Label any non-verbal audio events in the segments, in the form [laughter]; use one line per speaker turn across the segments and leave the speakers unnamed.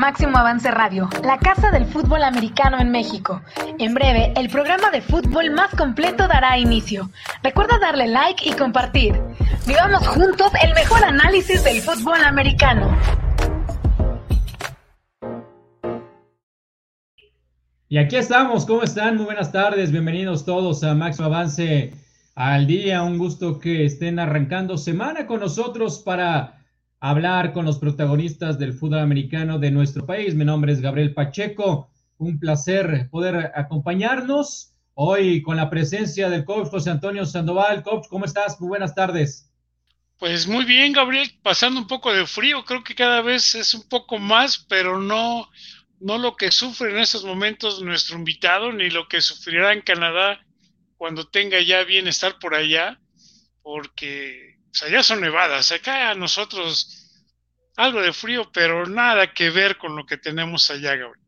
Máximo Avance Radio, la casa del fútbol americano en México. En breve, el programa de fútbol más completo dará inicio. Recuerda darle like y compartir. Vivamos juntos el mejor análisis del fútbol americano.
Y aquí estamos, ¿cómo están? Muy buenas tardes, bienvenidos todos a Máximo Avance al día. Un gusto que estén arrancando semana con nosotros para hablar con los protagonistas del fútbol americano de nuestro país. Mi nombre es Gabriel Pacheco. Un placer poder acompañarnos hoy con la presencia del coach José Antonio Sandoval. Coach, ¿cómo estás? Muy buenas tardes.
Pues muy bien, Gabriel, pasando un poco de frío, creo que cada vez es un poco más, pero no, no lo que sufre en estos momentos nuestro invitado, ni lo que sufrirá en Canadá cuando tenga ya bienestar por allá, porque o sea, ya son nevadas. Acá a nosotros algo de frío, pero nada que ver con lo que tenemos allá, Gabriel.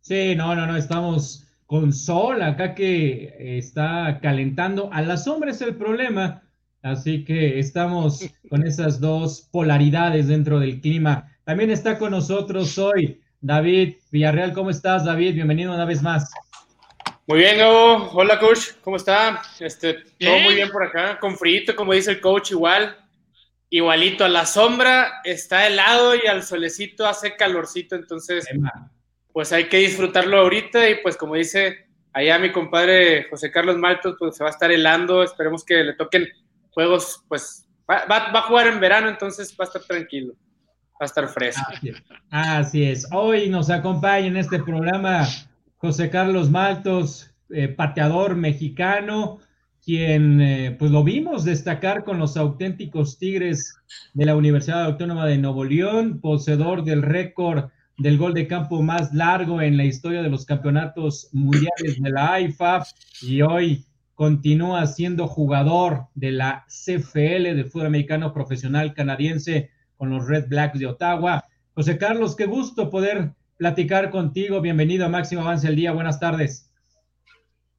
Sí, no, no, no, estamos con sol acá que está calentando. A la sombra es el problema, así que estamos con esas dos polaridades dentro del clima. También está con nosotros hoy David Villarreal. ¿Cómo estás, David? Bienvenido una vez más.
Muy bien, Gabo. Hola, coach. ¿Cómo está? Este, todo muy bien por acá. Con frío, como dice el coach, igual. Igualito. A la sombra está helado y al solecito hace calorcito. Entonces, pues hay que disfrutarlo ahorita. Y pues, como dice allá mi compadre José Carlos Maltos, pues se va a estar helando. Esperemos que le toquen juegos, pues va, va, a jugar en verano, entonces va a estar tranquilo. Va a estar fresco.
Así es. Así es. Hoy nos acompaña en este programa José Carlos Maltos, eh, pateador mexicano, quien eh, pues lo vimos destacar con los auténticos Tigres de la Universidad Autónoma de Nuevo León, poseedor del récord del gol de campo más largo en la historia de los campeonatos mundiales de la AIFA y hoy continúa siendo jugador de la CFL de fútbol americano profesional canadiense con los Red Blacks de Ottawa. José Carlos, qué gusto poder platicar contigo. Bienvenido a Máximo Avance el Día. Buenas tardes.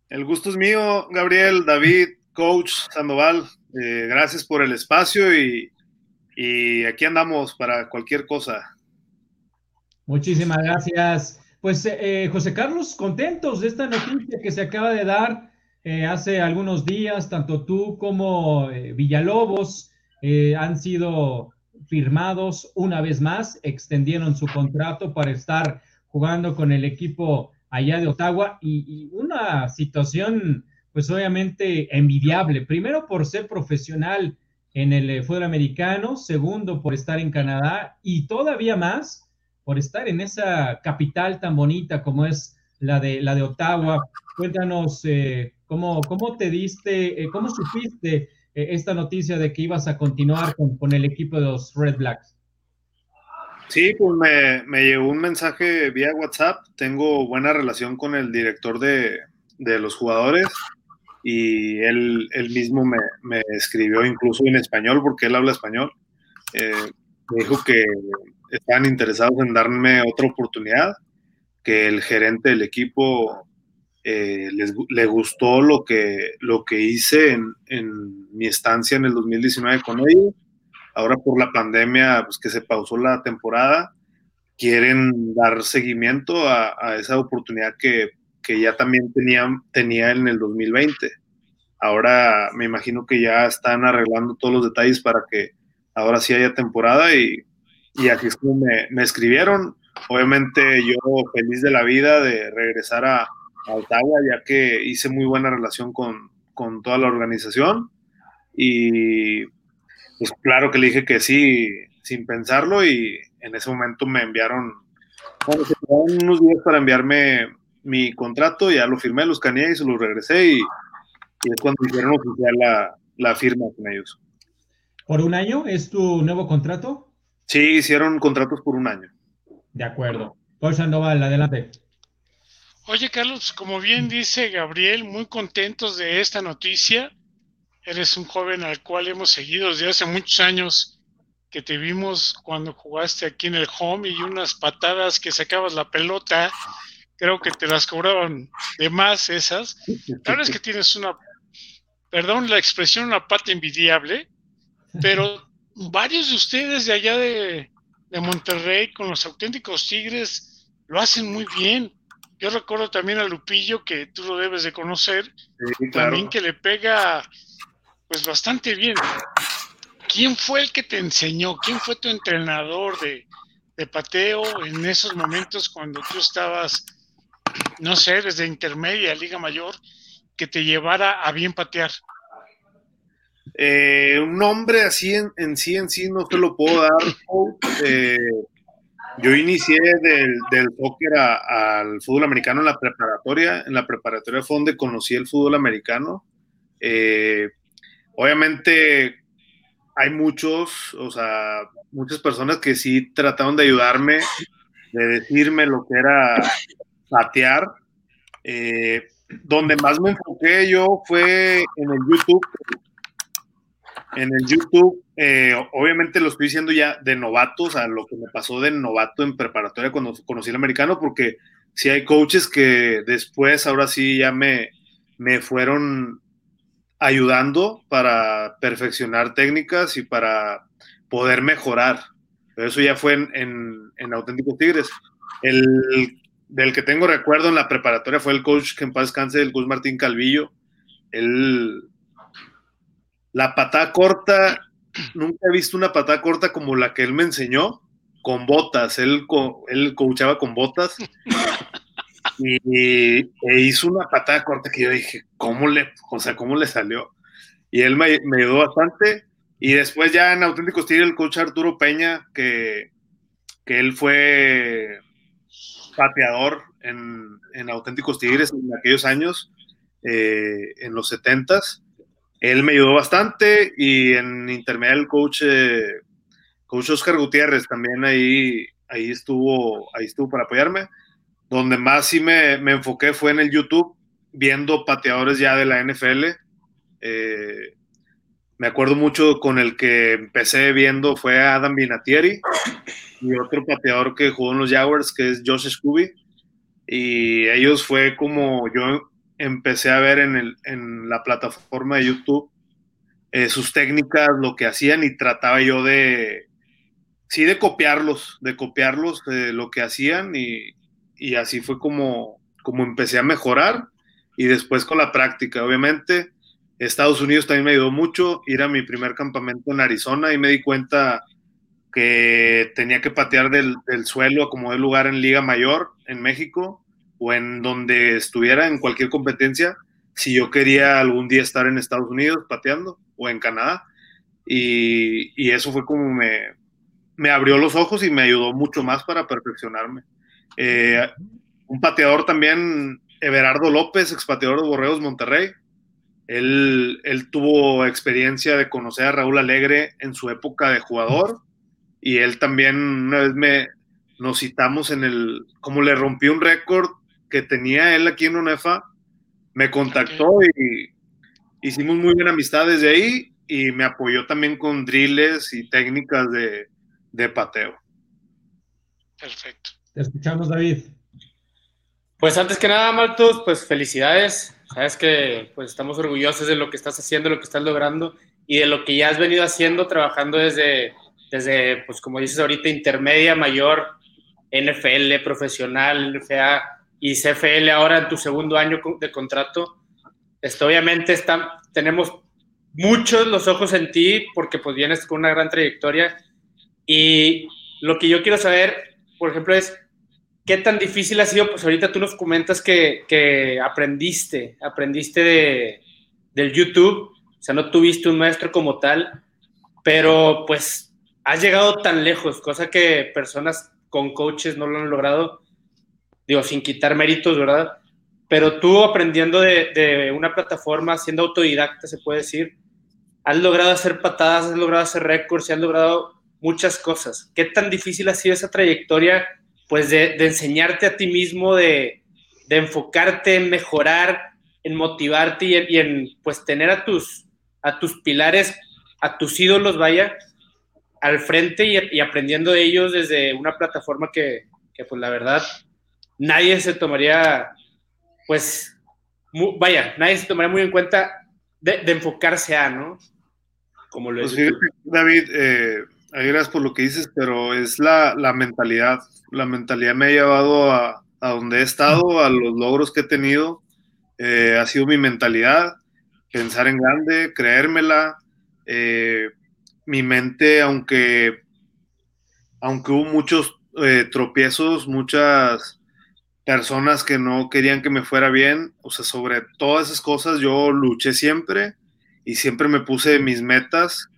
El gusto es mío, Gabriel, David, coach Sandoval. Eh, gracias por el espacio y, aquí andamos para cualquier cosa.
Muchísimas gracias. Pues eh, José Carlos, contentos de esta noticia que se acaba de dar eh, hace algunos días, tanto tú como Villalobos han sido firmados una vez más, extendieron su contrato para estar jugando con el equipo allá de Ottawa y, una situación pues obviamente envidiable, primero por ser profesional en el eh, fútbol americano, segundo por estar en Canadá y todavía más por estar en esa capital tan bonita como es la de, la de Ottawa. Cuéntanos eh, cómo, cómo te diste, eh, cómo supiste eh, esta noticia de que ibas a continuar con, el equipo de los Red Blacks?
Sí, pues me, me, llegó un mensaje vía WhatsApp. Tengo buena relación con el director de, los jugadores y él, él mismo me, escribió incluso en español porque él habla español. Eh, me dijo que estaban interesados en darme otra oportunidad, que el gerente del equipo eh, les, le gustó lo que, lo que hice en, en, mi estancia en el 2019 con ellos. Ahora por la pandemia, pues que se pausó la temporada, quieren dar seguimiento a, a esa oportunidad que, que, ya también tenía, tenía en el 2020. Ahora me imagino que ya están arreglando todos los detalles para que ahora sí haya temporada y, y como me, me escribieron. Obviamente yo feliz de la vida de regresar a, a Ottawa, ya que hice muy buena relación con, con, toda la organización. Y pues claro que le dije que sí, sin pensarlo, y en ese momento me enviaron, bueno, se unos días para enviarme mi contrato, ya lo firmé, lo escaneé y se lo regresé, y, es cuando hicieron oficial la, la firma con ellos.
¿Por un año es tu nuevo contrato?
Sí, hicieron contratos por un año.
De acuerdo. Paul Sandoval, adelante.
Oye, Carlos, como bien dice Gabriel, muy contentos de esta noticia. Eres un joven al cual hemos seguido desde hace muchos años, que te vimos cuando jugaste aquí en el home y unas patadas que sacabas la pelota, creo que te las cobraban de más esas. Tal vez que tienes una, perdón la expresión, una pata envidiable, pero varios de ustedes de allá de, de Monterrey con los auténticos Tigres lo hacen muy bien. Yo recuerdo también a Lupillo, que tú lo debes de conocer, también que le pega pues bastante bien. ¿Quién fue el que te enseñó? ¿Quién fue tu entrenador de, de pateo en esos momentos cuando tú estabas, no sé, desde intermedia, Liga Mayor, que te llevara a bien patear?
Eh, un nombre así en, en, sí, en sí, no te lo puedo dar. Eh, yo inicié del, del soccer al fútbol americano en la preparatoria. En la preparatoria fue donde conocí el fútbol americano. Eh, obviamente hay muchos, o sea, muchas personas que sí trataron de ayudarme, de decirme lo que era patear. donde más me enfoqué yo fue en el YouTube, en el YouTube, eh, obviamente lo estoy diciendo ya de novato, o sea, lo que me pasó de novato en preparatoria cuando conocí el americano, porque sí hay coaches que después, ahora sí, ya me, me fueron ayudando para perfeccionar técnicas y para poder mejorar. Pero eso ya fue en, en, Auténticos Tigres. El del que tengo recuerdo en la preparatoria fue el coach que en paz descanse, el Gus Martín Calvillo. Él la patada corta, nunca he visto una patada corta como la que él me enseñó, con botas. Él, él coachaba con botas. [laughs] Y, e hizo una patada corta que yo dije, ¿cómo le, o sea, cómo le salió? Y él me, ayudó bastante. Y después ya en Auténticos Tigres, el coach Arturo Peña, que, que él fue pateador en, en Auténticos Tigres en aquellos años, eh, en los setentas él me ayudó bastante y en intermedio el coach, eh, coach Oscar Gutiérrez también ahí, ahí, estuvo, ahí estuvo para apoyarme. Donde más sí me, me enfoqué fue en el YouTube, viendo pateadores ya de la NFL. Eh, me acuerdo mucho con el que empecé viendo fue Adam Vinatieri y otro pateador que jugó en los Jaguars que es Josh Scooby. Y ellos fue como yo empecé a ver en, el, en la plataforma de YouTube eh, sus técnicas, lo que hacían y trataba yo de, sí, de copiarlos, de copiarlos, de lo que hacían y, y, así fue como, como empecé a mejorar y después con la práctica, obviamente. Estados Unidos también me ayudó mucho, ir a mi primer campamento en Arizona y me di cuenta que tenía que patear del, del suelo como de lugar en Liga Mayor en México o en donde estuviera en cualquier competencia, si yo quería algún día estar en Estados Unidos pateando o en Canadá. Y, y eso fue como me, me, abrió los ojos y me ayudó mucho más para perfeccionarme. Eh, un pateador también, Everardo López, expateador de Borreos Monterrey. Él, él, tuvo experiencia de conocer a Raúl Alegre en su época de jugador y él también una vez me nos citamos en el, como le rompí un récord que tenía él aquí en UNEFA, me contactó y hicimos muy buena amistad desde ahí y me apoyó también con drills y técnicas de, de pateo.
Perfecto.
Te escuchamos, David.
Pues antes que nada, Maltos, pues felicidades. Sabes que pues estamos orgullosos de lo que estás haciendo, lo que estás logrando y de lo que ya has venido haciendo, trabajando desde, desde pues como dices ahorita, intermedia, mayor, NFL, profesional, NFA, y CFL ahora en tu segundo año de contrato, esto, obviamente está, tenemos muchos los ojos en ti porque pues vienes con una gran trayectoria. Y lo que yo quiero saber, por ejemplo, es qué tan difícil ha sido, pues ahorita tú nos comentas que, que aprendiste, aprendiste de, del YouTube, o sea, no tuviste un maestro como tal, pero pues has llegado tan lejos, cosa que personas con coaches no lo han logrado digo, sin quitar méritos, ¿verdad? Pero tú aprendiendo de, una plataforma, siendo autodidacta, se puede decir, has logrado hacer patadas, has logrado hacer récords y has logrado muchas cosas. ¿Qué tan difícil ha sido esa trayectoria, pues, de, enseñarte a ti mismo, de, enfocarte en mejorar, en motivarte y en, pues, tener a tus, a tus pilares, a tus ídolos, vaya, al frente y, aprendiendo de ellos desde una plataforma que, que, pues, la verdad, nadie se tomaría, pues, vaya, nadie se tomaría muy en cuenta de, enfocarse a, ¿no?
Como lo pues David, eh, gracias por lo que dices, pero es la, mentalidad. La mentalidad me ha llevado a, donde he estado, a los logros que he tenido. Eh, ha sido mi mentalidad, pensar en grande, creérmela. Eh, mi mente, aunque, aunque hubo muchos eh, tropiezos, muchas personas que no querían que me fuera bien, o sea, sobre todas esas cosas yo luché siempre y siempre me puse mis metas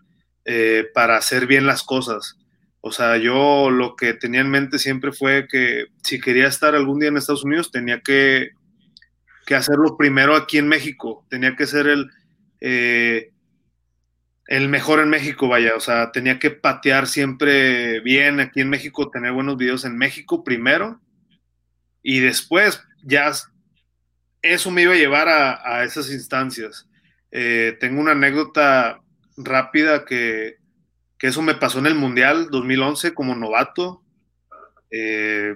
eh, para hacer bien las cosas. O sea, yo lo que tenía en mente siempre fue que si quería estar algún día en Estados Unidos, tenía que, que hacerlo primero aquí en México. Tenía que ser el, eh, el mejor en México, vaya. O sea, tenía que patear siempre bien aquí en México, tener buenos videos en México primero. Y después ya eso me iba a llevar a, esas instancias. Eh, tengo una anécdota rápida que, eso me pasó en el Mundial 2011 como novato. Eh,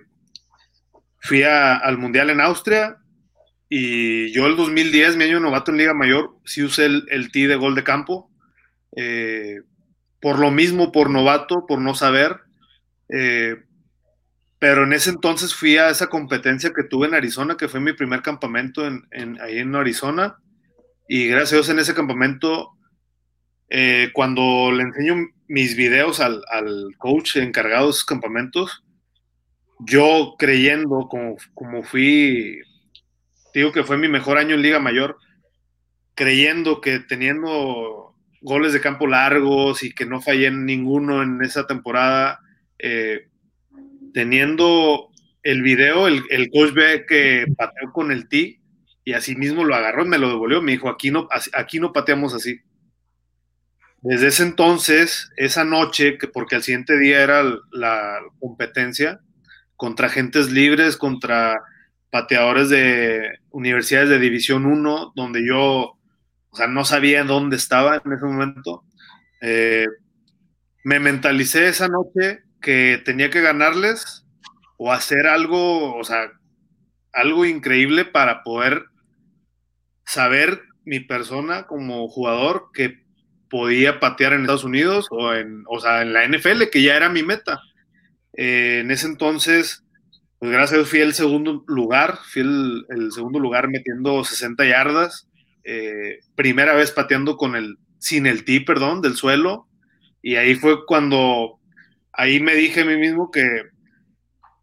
fui al Mundial en Austria y yo el 2010, mi año novato en Liga Mayor, sí usé el, el de gol de campo. Eh, por lo mismo, por novato, por no saber. Pero en ese entonces fui a esa competencia que tuve en Arizona, que fue mi primer campamento en, ahí en Arizona. Y gracias a Dios en ese campamento eh, cuando le enseño mis videos al, coach encargado de esos campamentos, yo creyendo como, como fui, digo que fue mi mejor año en Liga Mayor, creyendo que teniendo goles de campo largos y que no fallé en ninguno en esa temporada, eh, teniendo el video, el, el, coach ve que pateó con el T y así mismo lo agarró me lo devolvió. Me dijo, aquí no, aquí no pateamos así. Desde ese entonces, esa noche, que porque al siguiente día era la competencia, contra agentes libres, contra pateadores de universidades de División 1, donde yo, o sea, no sabía dónde estaba en ese momento. Eh, me mentalicé esa noche que tenía que ganarles o hacer algo, o sea, algo increíble para poder saber mi persona como jugador que podía patear en Estados Unidos o en, o sea, en la NFL, que ya era mi meta. Eh, en ese entonces, pues gracias a Dios fui el segundo lugar, fui el, segundo lugar metiendo 60 yardas, eh, primera vez pateando con el, sin el tee, perdón, del suelo, y ahí fue cuando, ahí me dije a mí mismo que,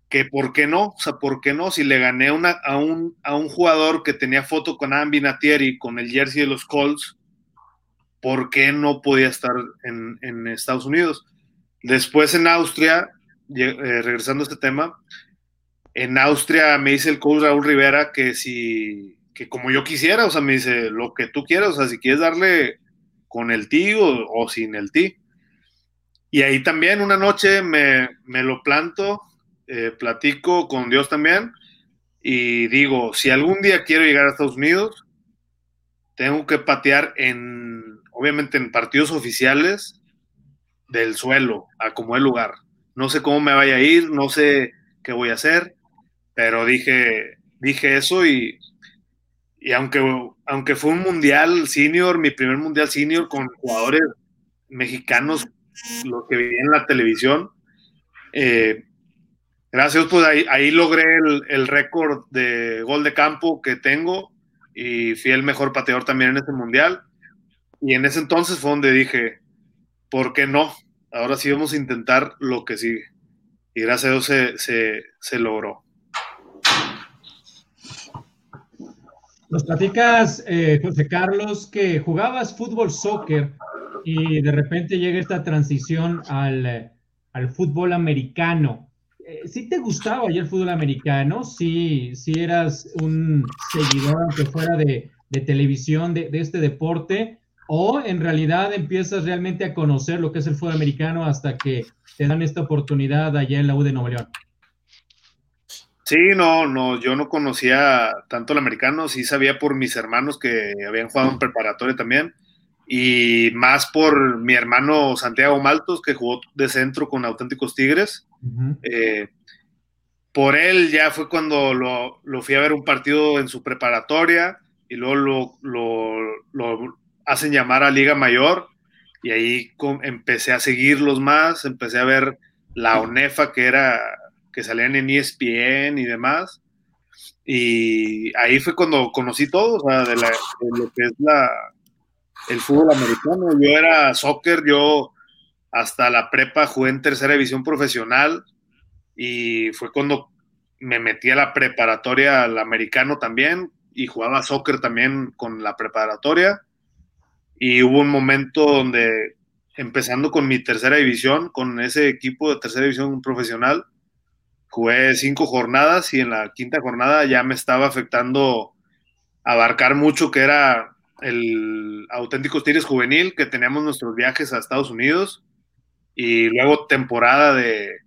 que por qué no, o sea, por qué no, si le gané a, un, a un jugador que tenía foto con Ambi Natieri, con el jersey de los Colts, por qué no podía estar en, Estados Unidos. Después en Austria, eh, regresando a este tema, en Austria me dice el coach Raúl Rivera que si, que como yo quisiera, o sea, me dice lo que tú quieras, o sea, si quieres darle con el tío o, sin el ti. Y ahí también una noche me, lo planto, eh, platico con Dios también y digo, si algún día quiero llegar a Estados Unidos, tengo que patear en obviamente en partidos oficiales del suelo, a como el lugar. No sé cómo me vaya a ir, no sé qué voy a hacer, pero dije, dije eso y, y aunque, aunque fue un mundial senior, mi primer mundial senior con jugadores mexicanos, lo que vi en la televisión, eh, gracias, pues ahí, ahí logré el, récord de gol de campo que tengo y fui el mejor pateador también en ese mundial. Y en ese entonces fue donde dije, ¿por qué no? Ahora sí vamos a intentar lo que sigue. Y gracias a Dios se, logró.
Nos platicas, eh, José Carlos, que jugabas fútbol, soccer y de repente llega esta transición al, fútbol americano. Eh, ¿Sí te gustaba ya el fútbol americano? ¿Sí, sí eras un seguidor, aunque fuera de, televisión, de, de, este deporte? o en realidad empiezas realmente a conocer lo que es el fútbol americano hasta que te dan esta oportunidad allá en la U de Nuevo León.
Sí, no, no, yo no conocía tanto el americano, sí sabía por mis hermanos que habían jugado en preparatoria también, y más por mi hermano Santiago Maltos, que jugó de centro con auténticos Tigres. Eh, por él ya fue cuando lo, fui a ver un partido en su preparatoria y luego lo, lo hacen llamar a Liga Mayor y ahí empecé a seguirlos más, empecé a ver la ONEFA que era, que salían en ESPN y demás. Y ahí fue cuando conocí todo, o sea, de, lo que es la, el fútbol americano. Yo era soccer, yo hasta la prepa jugué en tercera división profesional y fue cuando me metí a la preparatoria al americano también y jugaba soccer también con la preparatoria. Y hubo un momento donde, empezando con mi tercera división, con ese equipo de tercera división profesional, jugué cinco jornadas y en la quinta jornada ya me estaba afectando abarcar mucho, que era el auténtico Tigres juvenil, que teníamos nuestros viajes a Estados Unidos y luego temporada de,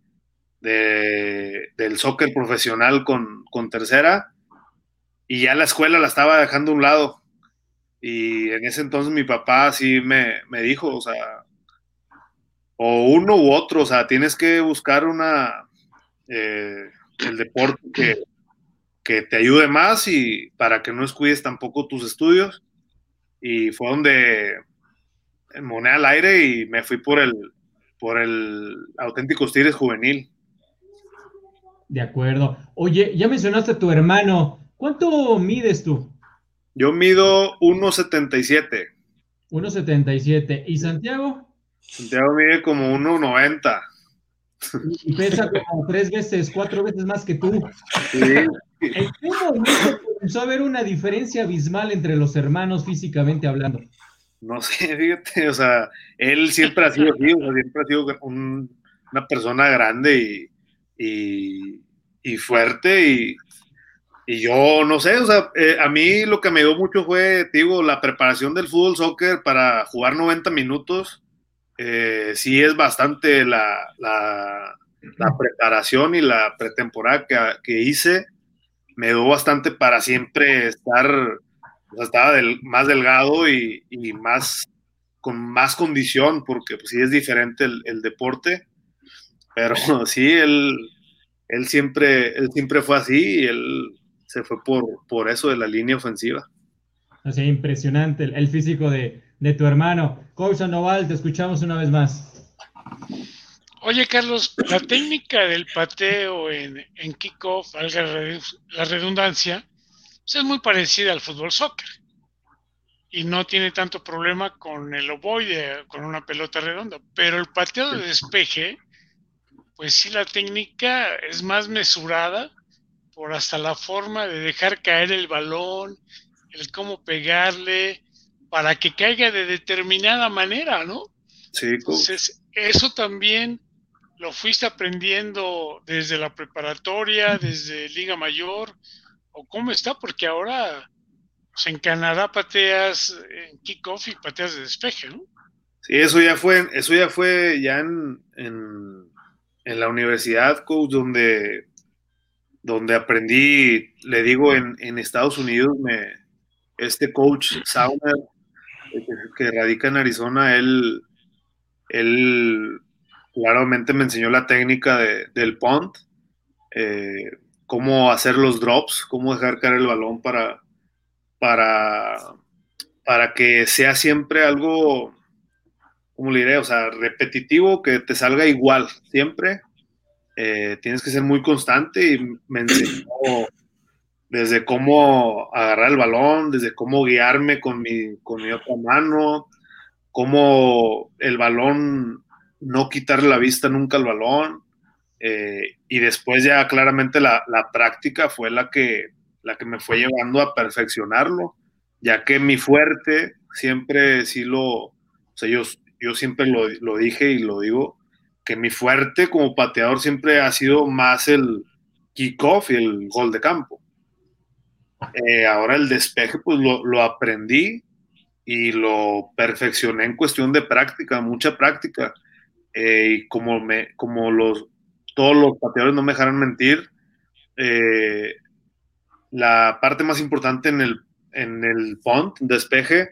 del soccer profesional con, con tercera y ya la escuela la estaba dejando a un lado y en ese entonces mi papá sí me, dijo, o sea, o uno u otro, o sea, tienes que buscar una, eh, el deporte que, que, te ayude más y para que no descuides tampoco tus estudios. Y fue donde moné al aire y me fui por el, por el auténtico Tigres juvenil.
De acuerdo. Oye, ya mencionaste a tu hermano. ¿Cuánto mides tú?
Yo mido 1,77.
1,77. ¿Y Santiago?
Santiago mide como 1,90.
Y pesa como tres veces, cuatro veces más que tú. Sí. ¿En qué momento comenzó a haber una diferencia abismal entre los hermanos físicamente hablando?
No sé, fíjate, o sea, él siempre ha sido así, siempre ha sido una persona grande y, y fuerte y, y yo no sé, o sea, eh, a mí lo que me dio mucho fue, digo, la preparación del fútbol soccer para jugar 90 minutos. Eh, sí es bastante la, la, preparación y la pretemporada que, que, hice. Me dio bastante para siempre estar, o sea, estaba del, más delgado y, y, más con más condición, porque pues, sí es diferente el, el deporte. Pero [laughs] sí, él, él, siempre, él siempre fue así y él se fue por, por eso de la línea ofensiva.
O sea, impresionante el, físico de, tu hermano. Coach Sandoval, te escuchamos una vez más.
Oye, Carlos, la técnica del pateo en, en kickoff, la redundancia, pues es muy parecida al fútbol soccer. Y no tiene tanto problema con el ovoide, con una pelota redonda. Pero el pateo de despeje, pues sí, la técnica es más mesurada por hasta la forma de dejar caer el balón, el cómo pegarle, para que caiga de determinada manera, ¿no?
Sí,
Entonces, eso también lo fuiste aprendiendo desde la preparatoria, desde Liga Mayor, o cómo está, porque ahora pues, en Canadá pateas en kickoff y pateas de despeje, ¿no?
Sí, eso ya fue, eso ya fue ya en, en, en la universidad, coach, donde donde aprendí, le digo, en, Estados Unidos, me, este coach Sauner, que, radica en Arizona, él, él claramente me enseñó la técnica del punt, eh, cómo hacer los drops, cómo dejar caer el balón para, para, para que sea siempre algo, ¿cómo le diré? O sea, repetitivo, que te salga igual siempre eh, tienes que ser muy constante y me enseñó desde cómo agarrar el balón, desde cómo guiarme con mi, con mi otra mano, cómo el balón, no quitarle la vista nunca al balón. Eh, y después ya claramente la, la, práctica fue la que, la que me fue llevando a perfeccionarlo, ya que mi fuerte siempre sí lo, o sea, yo, yo siempre lo, lo dije y lo digo, que mi fuerte como pateador siempre ha sido más el kickoff y el gol de campo. Eh, ahora el despeje, pues lo, aprendí y lo perfeccioné en cuestión de práctica, mucha práctica. Eh, y como, me, como los, todos los pateadores no me dejaron mentir, eh, la parte más importante en el, en el punt, despeje,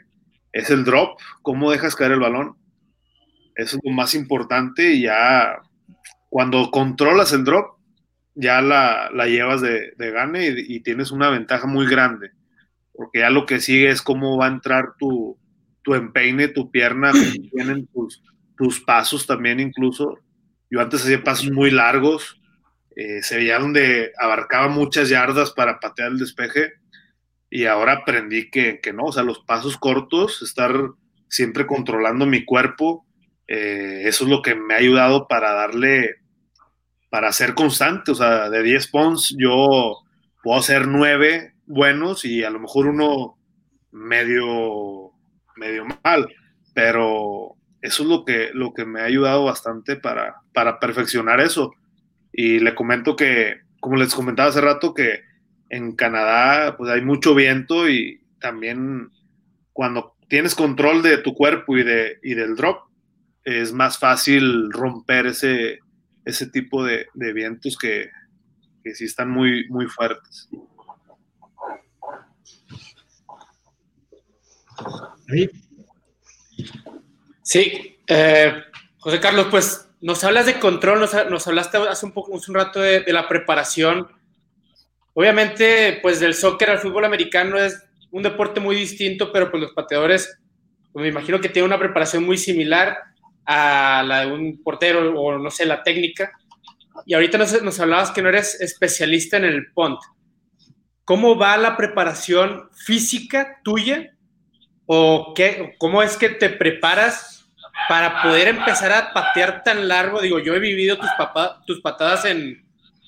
es el drop, cómo dejas caer el balón. Eso es lo más importante y ya cuando controlas el drop, ya la, llevas de, gane y, tienes una ventaja muy grande, porque ya lo que sigue es cómo va a entrar tu, tu empeine, tu pierna, tienen [clears throat] tus, tus pasos también incluso. Yo antes hacía pasos muy largos, eh, se veía donde abarcaba muchas yardas para patear el despeje y ahora aprendí que, que no, o sea, los pasos cortos, estar siempre controlando mi cuerpo, eh, eso es lo que me ha ayudado para darle, para ser constante, o sea, de 10 pounds yo puedo hacer 9 buenos y a lo mejor uno medio, medio mal, pero eso es lo que, lo que me ha ayudado bastante para, para perfeccionar eso. Y le comento que, como les comentaba hace rato, que en Canadá pues hay mucho viento y también cuando tienes control de tu cuerpo y, de, y del drop, es más fácil romper ese, ese tipo de, vientos que, que, sí están muy, muy fuertes.
Sí, eh, José Carlos, pues nos hablas de control, nos, hablaste hace un, poco, un rato de, de la preparación. Obviamente, pues del soccer al fútbol americano es un deporte muy distinto, pero pues los pateadores, pues me imagino que tienen una preparación muy similar a la de un portero o no sé, la técnica. Y ahorita nos, nos hablabas que no eres especialista en el punt. ¿Cómo va la preparación física tuya? ¿O qué, cómo es que te preparas para poder empezar a patear tan largo? Digo, yo he vivido tus, tus patadas en,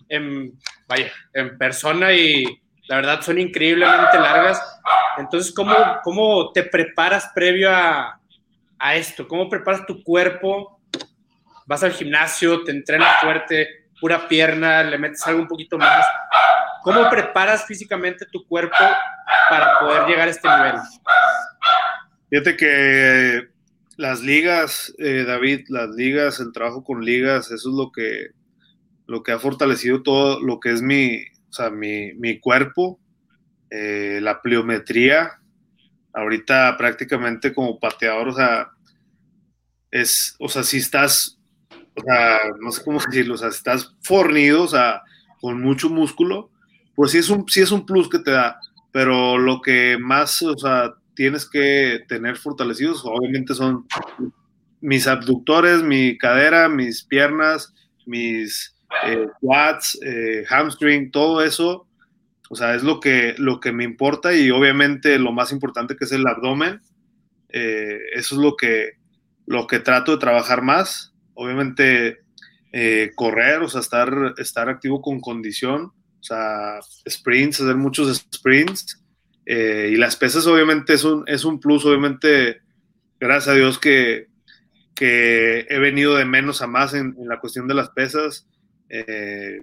en, vaya, en persona y la verdad son increíblemente largas. Entonces, ¿cómo, cómo te preparas previo a, a esto? ¿Cómo preparas tu cuerpo? Vas al gimnasio, te entrenas fuerte, pura pierna, le metes algo un poquito más. ¿Cómo preparas físicamente tu cuerpo para poder llegar a este nivel?
Fíjate que las ligas, eh, David, las ligas, el trabajo con ligas, eso es lo que, lo que ha fortalecido todo lo que es mi, o sea, mi, mi cuerpo, eh, la pliometría, ahorita prácticamente como pateador, o sea, es, o sea, si estás, o sea, no sé cómo [laughs] decirlo, o sea, si estás fornido, o sea, con mucho músculo, pues sí es un, sí es un plus que te da, pero lo que más, o sea, tienes que tener fortalecidos, obviamente son mis abductores, mi cadera, mis piernas, mis eh, quads, eh, hamstring, todo eso, o sea, es lo que, lo que me importa y obviamente lo más importante que es el abdomen, eh, eso es lo que, lo que trato de trabajar más, obviamente correr, o sea, estar, estar activo con condición, o sea, sprints, hacer muchos sprints, y las pesas obviamente es un, es un plus, obviamente, gracias a Dios que, que he venido de menos a más en, en la cuestión de las pesas, eh,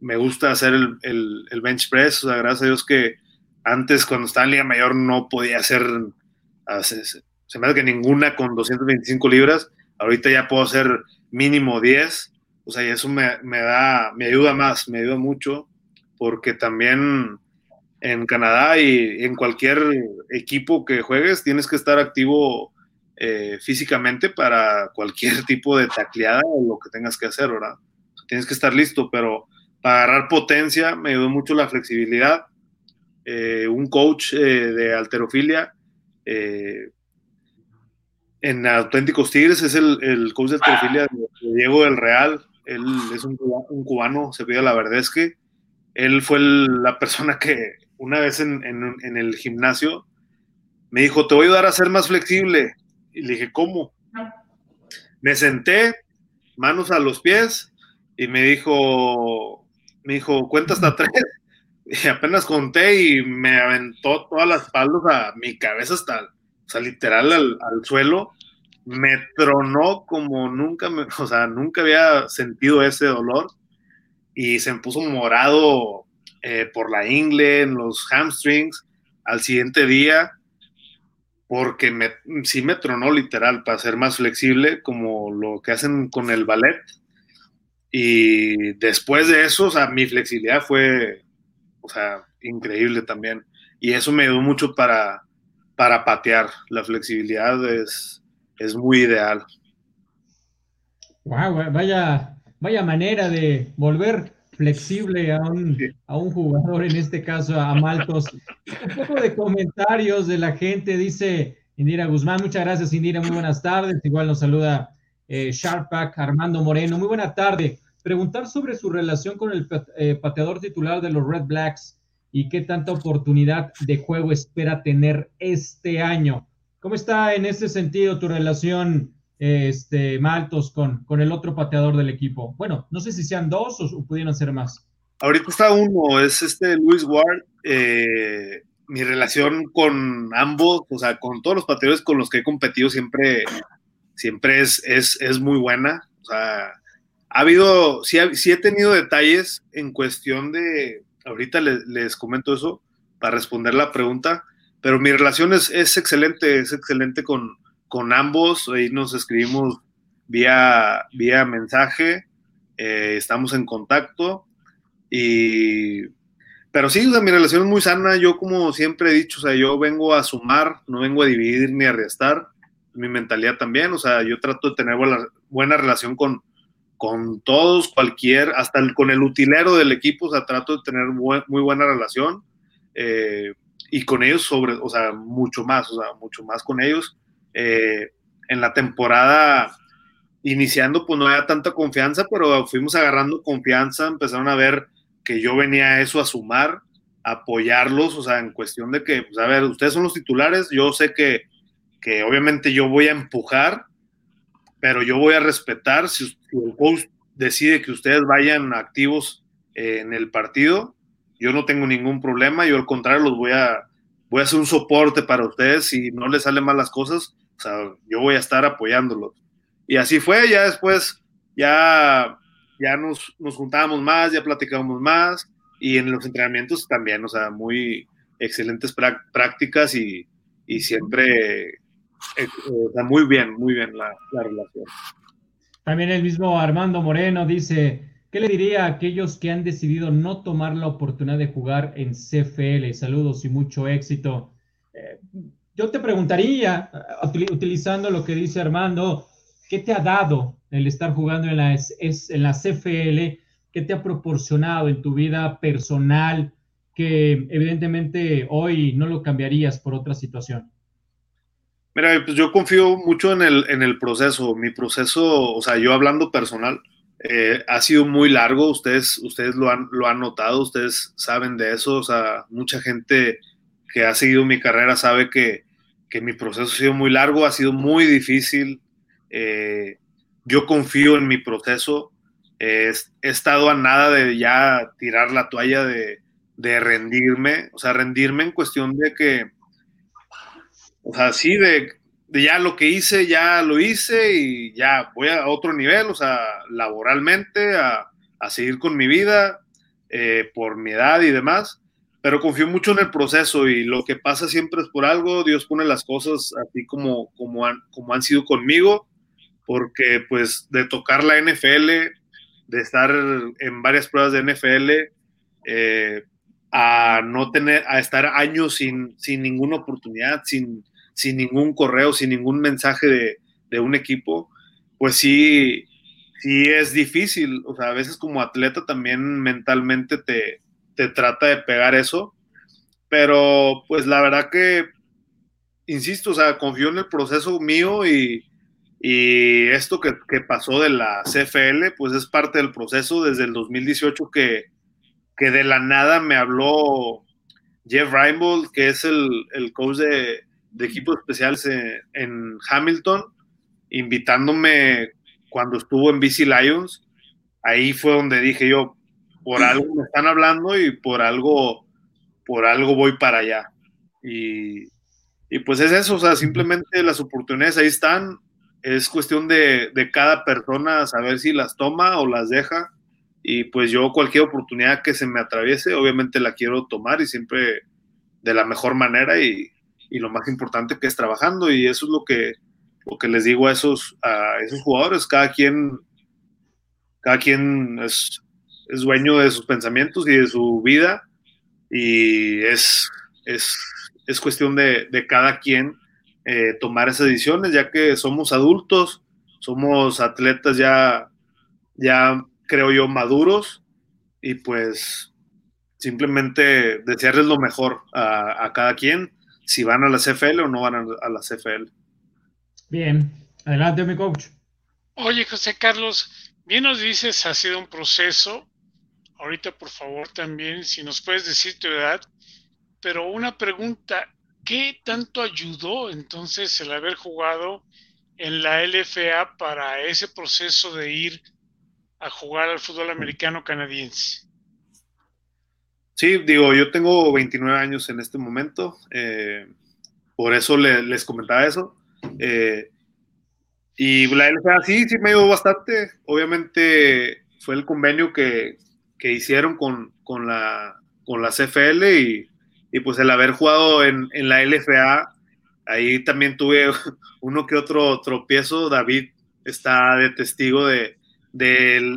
me gusta hacer el, bench press, o sea, gracias a Dios que antes cuando estaba en Liga Mayor no podía hacer, se, me hace que ninguna con 225 libras, ahorita ya puedo hacer mínimo 10, o sea, y eso me, da, me ayuda más, me ayuda mucho, porque también en Canadá y en cualquier equipo que juegues tienes que estar activo eh, físicamente para cualquier tipo de tacleada o lo que tengas que hacer, ¿verdad? tienes que estar listo, pero para agarrar potencia me ayudó mucho la flexibilidad. Eh, un coach eh, de alterofilia eh, en Auténticos Tigres es el, coach de alterofilia de Diego del Real. Él es un, cubano, se pide la verdad es que él fue la persona que una vez en, en, el gimnasio me dijo, te voy a ayudar a ser más flexible. Y le dije, ¿cómo? Me senté, manos a los pies, y me dijo, me dijo, cuenta hasta tres. [laughs] Y apenas conté y me aventó todas las palos a mi cabeza hasta, o sea, literal al, suelo. Me tronó como nunca, me, [laughs] o sea, nunca había sentido ese dolor. Y se me puso morado eh, por la ingle, en los hamstrings. Al siguiente día, porque me, sí me tronó literal para ser más flexible, como lo que hacen con el ballet y después de eso, o sea, mi flexibilidad fue, o sea, increíble también. Y eso me ayudó mucho para, para patear. La flexibilidad es, es muy ideal.
Wow, vaya, vaya manera de volver flexible a un, a un jugador, en este caso a Maltos. Un poco de comentarios de la gente, dice Indira Guzmán, muchas gracias, Indira. Muy buenas tardes. Igual nos saluda eh, Sharpak, Armando Moreno. Muy buena tarde. Preguntar sobre su relación con el eh, pateador titular de los Red Blacks y qué tanta oportunidad de juego espera tener este año. ¿Cómo está en ese sentido tu relación, este, Maltos, con, con el otro pateador del equipo? Bueno, no sé si sean dos o, pudieran ser más.
Ahorita está uno, es este Luis Ward. Eh, mi relación con ambos, o sea, con todos los pateadores con los que he competido siempre, siempre es, es, es muy buena. O sea, ha habido, sí, sí, he tenido detalles en cuestión de, ahorita les, comento eso para responder la pregunta, pero mi relación es, es excelente, es excelente con, con, ambos, ahí nos escribimos vía, vía mensaje, eh, estamos en contacto y pero sí, mi relación es muy sana. Yo, como siempre he dicho, o sea, yo vengo a sumar, no vengo a dividir ni a restar. Mi mentalidad también, o sea, yo trato de tener buena, buena relación con, con todos, cualquier, hasta con el utilero del equipo, o sea, trato de tener muy buena relación. Eh, y con ellos sobre, o sea, mucho más, o sea, mucho más con ellos. Eh, en la temporada iniciando, pues no había tanta confianza, pero fuimos agarrando confianza, empezaron a ver que yo venía a eso a sumar, a apoyarlos, o sea, en cuestión de que, pues a ver, ustedes son los titulares, yo sé que, que obviamente yo voy a empujar, pero yo voy a respetar si, el coach decide que ustedes vayan activos eh, en el partido, yo no tengo ningún problema, yo al contrario los voy a, voy a hacer un soporte para ustedes, si no les salen mal las cosas, o sea, yo voy a estar apoyándolos. Y así fue, ya después, ya ya nos, nos juntábamos más, ya platicábamos más y en los entrenamientos también, o sea, muy excelentes prácticas y, y siempre, eh, muy bien, muy bien la, relación.
También el mismo Armando Moreno dice, ¿qué le diría a aquellos que han decidido no tomar la oportunidad de jugar en CFL? Saludos y mucho éxito. Eh, yo te preguntaría, utilizando lo que dice Armando, ¿qué te ha dado el estar jugando en la, en la CFL, ¿qué te ha proporcionado en tu vida personal que evidentemente hoy no lo cambiarías por otra situación?
Mira, pues yo confío mucho en el, en el proceso. Mi proceso, o sea, yo hablando personal, eh, ha sido muy largo. Ustedes, ustedes lo, han, lo han notado, ustedes saben de eso. O sea, mucha gente que ha seguido mi carrera sabe que, que mi proceso ha sido muy largo, ha sido muy difícil. Eh, yo confío en mi proceso. he estado a nada de ya tirar la toalla de, rendirme, o sea, rendirme en cuestión de que, o sea, sí, de, ya lo que hice, ya lo hice y ya voy a otro nivel, o sea, laboralmente, a, seguir con mi vida eh, por mi edad y demás, pero confío mucho en el proceso y lo que pasa siempre es por algo, Dios pone las cosas así como, como, han, como han sido conmigo porque pues de tocar la NFL, de estar en varias pruebas de NFL, eh, a no tener, a estar años sin, sin ninguna oportunidad, sin, sin ningún correo, sin ningún mensaje de, de, un equipo, pues sí, sí es difícil. O sea, a veces como atleta también mentalmente te, te trata de pegar eso, pero pues la verdad que, insisto, o sea, confío en el proceso mío y, y esto que, pasó de la CFL, pues es parte del proceso desde el 2018 que, que de la nada me habló Jeff Reinbold, que es el, coach de, equipos especiales en, Hamilton, invitándome cuando estuvo en BC Lions. Ahí fue donde dije yo, por algo me están hablando y por algo, por algo voy para allá. Y, y pues es eso, o sea, simplemente las oportunidades ahí están es cuestión de, cada persona saber si las toma o las deja. Y pues yo cualquier oportunidad que se me atraviese, obviamente la quiero tomar y siempre de la mejor manera y, lo más importante que es trabajando. Y eso es lo que, lo que les digo a esos, a esos jugadores. Cada quien, cada quien es, dueño de sus pensamientos y de su vida. Y es, es, es cuestión de, de cada quien eh, tomar esas decisiones, ya que somos adultos, somos atletas ya, ya creo yo, maduros y pues simplemente desearles lo mejor a, cada quien. Si van a la CFL o no van a, la CFL.
Bien, adelante mi coach.
Oye, José Carlos, bien nos dices, ha sido un proceso. Ahorita, por favor, también, si nos puedes decir tu edad, pero una pregunta, ¿qué tanto ayudó entonces el haber jugado en la LFA para ese proceso de ir a jugar al fútbol americano canadiense?
Sí, digo, yo tengo 29 años en este momento, eh, por eso les comentaba eso. Eh, y la LFA sí, sí me ayudó bastante. Obviamente fue el convenio que, que hicieron con, con, la, con la CFL y, y, pues el haber jugado en, en, la LFA, ahí también tuve [laughs] uno que otro tropiezo. David está de testigo de, de,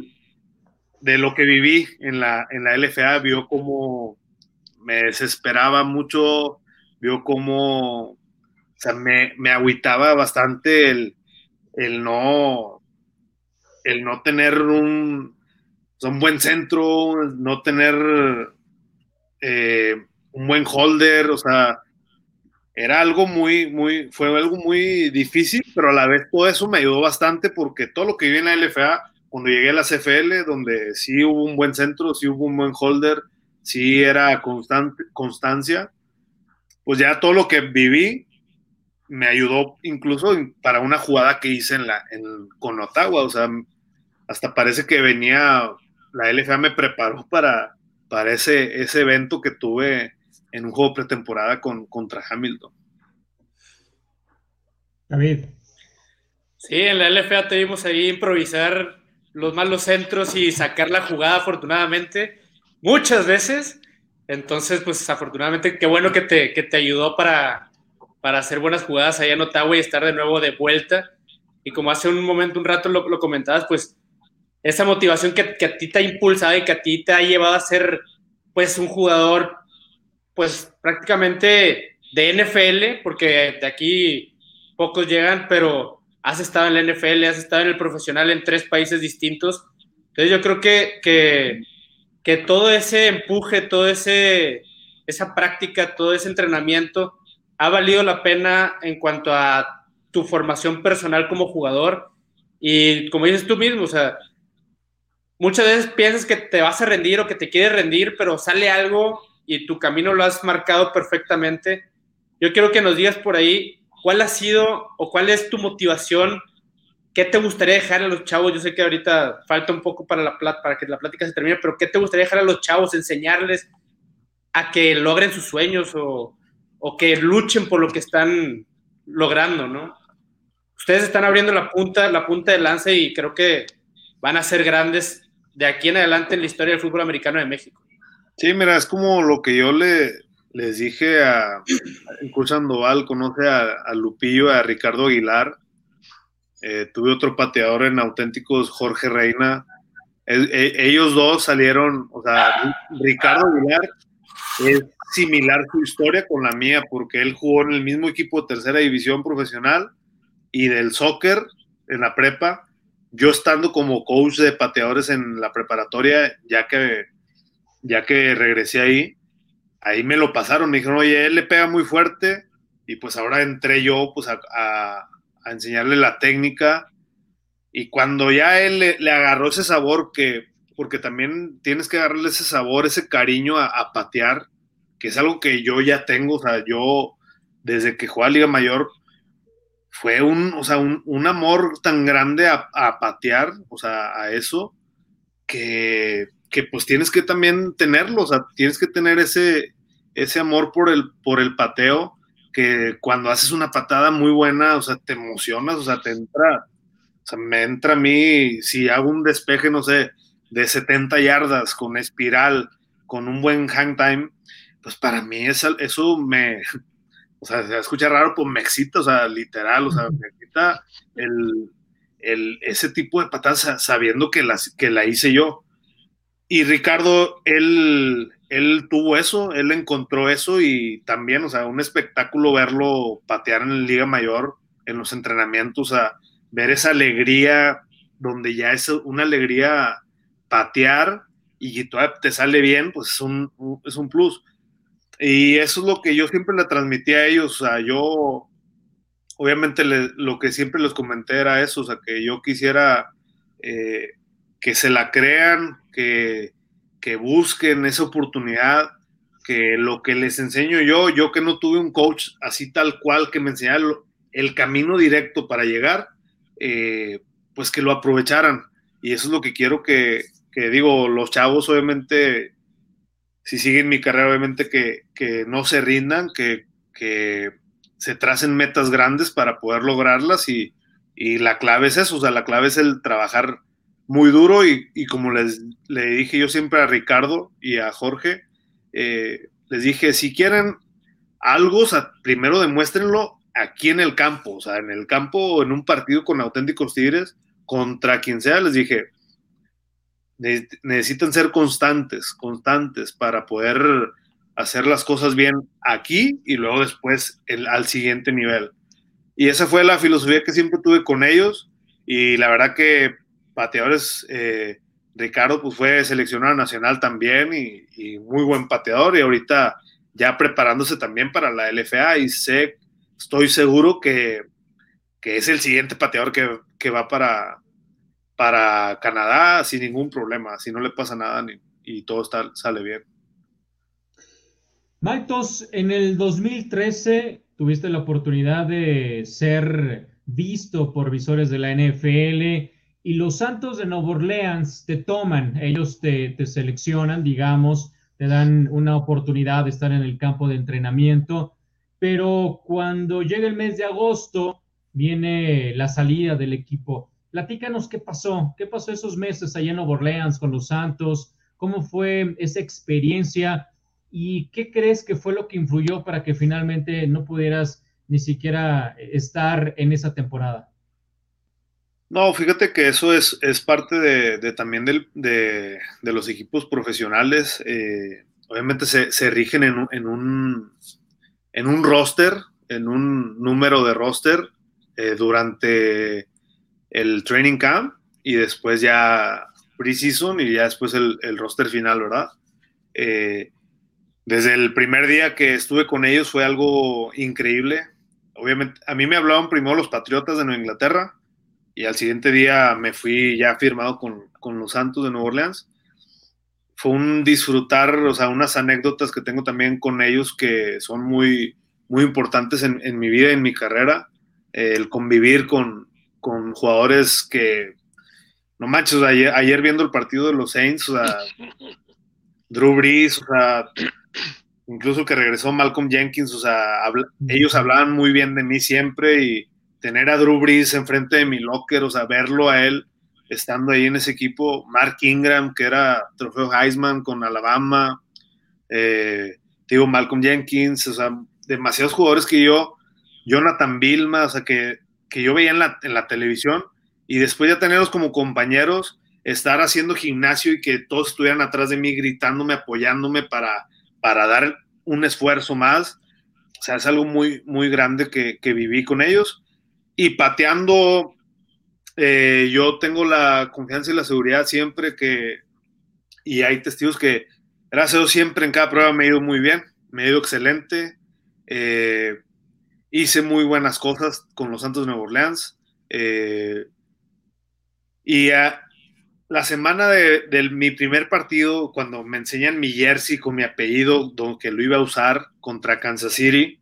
de lo que viví en la, en la LFA, vio cómo me desesperaba mucho, vio cómo o sea, me, me bastante el, el, no el no tener un, un buen centro, no tener eh, un buen holder, o sea, era algo muy, muy, fue algo muy difícil, pero a la vez todo eso me ayudó bastante porque todo lo que viví en la LFA cuando llegué a la CFL, donde sí hubo un buen centro, sí hubo un buen holder, sí era constante, constancia, pues ya todo lo que viví me ayudó incluso para una jugada que hice en la, en, con Ottawa, o sea, hasta parece que venía, la LFA me preparó para, para ese, ese evento que tuve en un juego pretemporada con, contra Hamilton.
David.
Sí, en la LFA te vimos ahí improvisar los malos centros y sacar la jugada afortunadamente muchas veces. Entonces, pues afortunadamente, qué bueno que te, que te ayudó para, para hacer buenas jugadas allá en Ottawa y estar de nuevo de vuelta. Y como hace un momento, un rato lo, lo comentabas, pues esa motivación que, que, a ti te ha impulsado y que a ti te ha llevado a ser pues un jugador pues prácticamente de NFL, porque de aquí pocos llegan, pero has estado en la NFL, has estado en el profesional en tres países distintos. Entonces yo creo que, que, que todo ese empuje, todo ese esa práctica, todo ese entrenamiento ha valido la pena en cuanto a tu formación personal como jugador. Y como dices tú mismo, o sea, muchas veces piensas que te vas a rendir o que te quieres rendir, pero sale algo y tu camino lo has marcado perfectamente. Yo quiero que nos digas por ahí ¿cuál ha sido o cuál es tu motivación? ¿Qué te gustaría dejar a los chavos? Yo sé que ahorita falta un poco para, la, para que la plática se termine, pero ¿qué te gustaría dejar a los chavos? Enseñarles a que logren sus sueños o, o que luchen por lo que están logrando, ¿no? Ustedes están abriendo la punta, la punta de lance y creo que van a ser grandes de aquí en adelante en la historia del fútbol americano de México.
Sí, mira, es como lo que yo le, les dije a, incluso Sandoval conoce a, Lupillo, a Ricardo Aguilar. Eh, tuve otro pateador en auténticos, Jorge Reina. ellos dos salieron, o sea, Ricardo Aguilar es similar su historia con la mía, porque él jugó en el mismo equipo de tercera división profesional y del soccer en la prepa. Yo estando como coach de pateadores en la preparatoria, ya que, ya que regresé ahí, ahí me lo pasaron, me dijeron, oye, él le pega muy fuerte y pues ahora entré yo pues a, enseñarle la técnica y cuando ya él le, agarró ese sabor que, porque también tienes que agarrarle ese sabor, ese cariño a, patear, que es algo que yo ya tengo, o sea, yo desde que jugué a Liga Mayor fue un, o sea, un, amor tan grande a, a, patear, o sea, a eso, que, que pues tienes que también tenerlo, o sea, tienes que tener ese, ese amor por el, por el pateo, que cuando haces una patada muy buena, o sea, te emocionas, o sea, te entra, o sea, me entra a mí, si hago un despeje, no sé, de 70 yardas con espiral, con un buen hang time, pues para mí eso, eso me, o sea, se escucha raro, pues me excita, o sea, literal, o sea, me excita el, el, ese tipo de patadas sabiendo que, las, que la hice yo. Y Ricardo, él, él tuvo eso, él encontró eso y también, o sea, un espectáculo verlo patear en la Liga Mayor, en los entrenamientos, sea, ver esa alegría donde ya es una alegría patear y todavía te sale bien, pues es un, es un plus. Y eso es lo que yo siempre le transmití a ellos. O sea, yo, obviamente, lo que siempre les comenté era eso, o sea, que yo quisiera eh, que se la crean, que, que busquen esa oportunidad, que lo que les enseño yo, yo que no tuve un coach así tal cual que me enseñara el camino directo para llegar, eh, pues que lo aprovecharan. Y eso es lo que quiero que, digo, los chavos obviamente, si siguen mi carrera, obviamente que, que no se rindan, que, que, se tracen metas grandes para poder lograrlas y, y, la clave es eso, o sea, la clave es el trabajar muy duro y, y como les le dije yo siempre a Ricardo y a Jorge, eh, les dije, si quieren algo, o sea, primero demuéstrenlo aquí en el campo, o sea, en el campo, en un partido con auténticos Tigres, contra quien sea, les dije, necesitan ser constantes, constantes para poder hacer las cosas bien aquí y luego después el, al siguiente nivel. Y esa fue la filosofía que siempre tuve con ellos y la verdad que pateadores, eh, Ricardo pues fue seleccionado nacional también y, muy buen pateador y ahorita ya preparándose también para la LFA y sé estoy seguro que, es el siguiente pateador que, va para, para Canadá sin ningún problema, si no le pasa nada y todo sale bien.
Maitos, en el 2013 tuviste la oportunidad de ser visto por visores de la NFL y los Santos de Nueva Orleans te toman, ellos te, seleccionan, digamos, te dan una oportunidad de estar en el campo de entrenamiento pero cuando llega el mes de agosto, viene la salida del equipo. Platícanos qué pasó, qué pasó esos meses allá en Nueva Orleans con los Santos, cómo fue esa experiencia y qué crees que fue lo que influyó para que finalmente no pudieras ni siquiera estar en esa temporada.
No, fíjate que eso es, es parte de, también de, los equipos profesionales. Eh, obviamente se, rigen en un, en un roster, en un número de roster eh, durante el training camp y después ya preseason y ya después el, roster final, ¿verdad? Eh, desde el primer día que estuve con ellos fue algo increíble. Obviamente, a mí me hablaban primero los Patriotas de Nueva Inglaterra y al siguiente día me fui ya firmado con, con los Santos de Nueva Orleans fue un disfrutar, o sea, unas anécdotas que tengo también con ellos que son muy, muy importantes en, mi vida, en mi carrera. el convivir con, con, jugadores que, no manches, ayer, ayer, viendo el partido de los Saints, o sea, [laughs] Drew Brees, o sea, incluso que regresó Malcolm Jenkins, o sea, ellos hablaban muy bien de mí siempre y tener a Drew Brees enfrente de mi locker, o sea, verlo a él estando ahí en ese equipo, Mark Ingram, que era trofeo Heisman con Alabama, eh, digo, Malcolm Jenkins, o sea, demasiados jugadores que yo, Jonathan Vilma, o sea, que, que yo veía en la, en la televisión y después ya tenerlos como compañeros, estar haciendo gimnasio y que todos estuvieran atrás de mí gritándome, apoyándome para, para dar un esfuerzo más. O sea, es algo muy, muy grande que, que viví con ellos. Y pateando eh, yo tengo la confianza y la seguridad siempre que, y hay testigos que, gracias a Dios, siempre en cada prueba me ha ido muy bien, me ha ido excelente. Eh, hice muy buenas cosas con los Santos de Nueva Orleans. Eh, y la semana de, de, mi primer partido, cuando me enseñan mi jersey con mi apellido, que lo iba a usar contra Kansas City,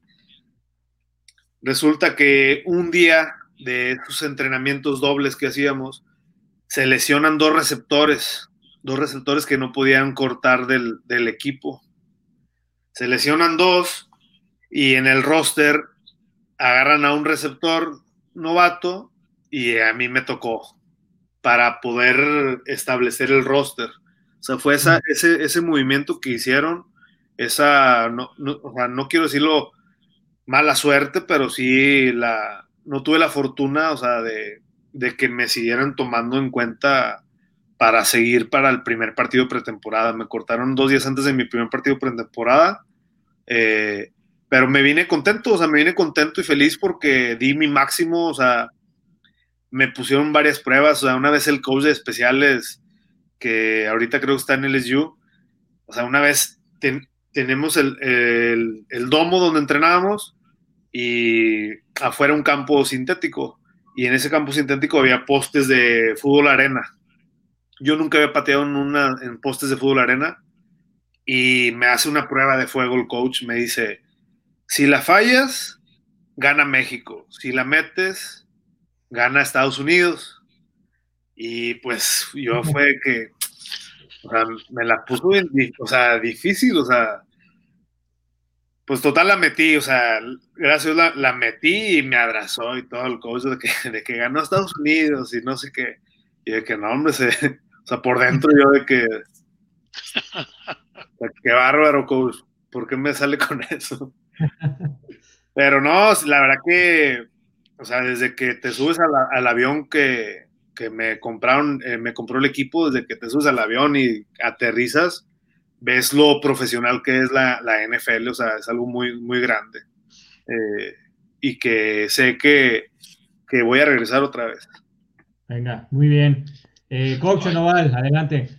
resulta que un día de esos entrenamientos dobles que hacíamos, se lesionan dos receptores, dos receptores que no podían cortar del, equipo. Se lesionan dos y en el roster agarran a un receptor novato y a mí me tocó para poder establecer el roster. O sea, fue esa, ese, ese movimiento que hicieron, esa, no, no quiero decirlo mala suerte, pero sí la, no tuve la fortuna, o sea, de, que me siguieran tomando en cuenta para seguir para el primer partido pretemporada. Me cortaron dos días antes de mi primer partido pretemporada, eh, pero me vine contento, o sea, me vine contento y feliz porque di mi máximo, o sea, me pusieron varias pruebas, o sea, una vez el coach de especiales, que ahorita creo que está en el SU, o sea, una vez tenemos el, el, domo donde entrenábamos y afuera un campo sintético. Y en ese campo sintético había postes de fútbol arena. Yo nunca había pateado en, una, en postes de fútbol arena y me hace una prueba de fuego el coach. Me dice, si la fallas, gana México. Si la metes, gana Estados Unidos. Y pues yo fue que, o sea, me la puso, o sea, difícil, o sea, pues total la metí, o sea, gracias la, metí y me abrazó y todo el coach de que, de que ganó Estados Unidos y no sé qué. Y de que no, hombre, se, o sea, por dentro yo de que, qué bárbaro, coach, ¿por qué me sale con eso? Pero no, la verdad que, o sea, desde que te subes al avión que, que me compraron, eh, me compró el equipo, desde que te subes al avión y aterrizas, ves lo profesional que es la, la NFL, o sea, es algo muy, muy grande. Eh, y que sé que, que, voy a regresar otra vez.
Venga, muy bien. Eh, Coach Noval, adelante.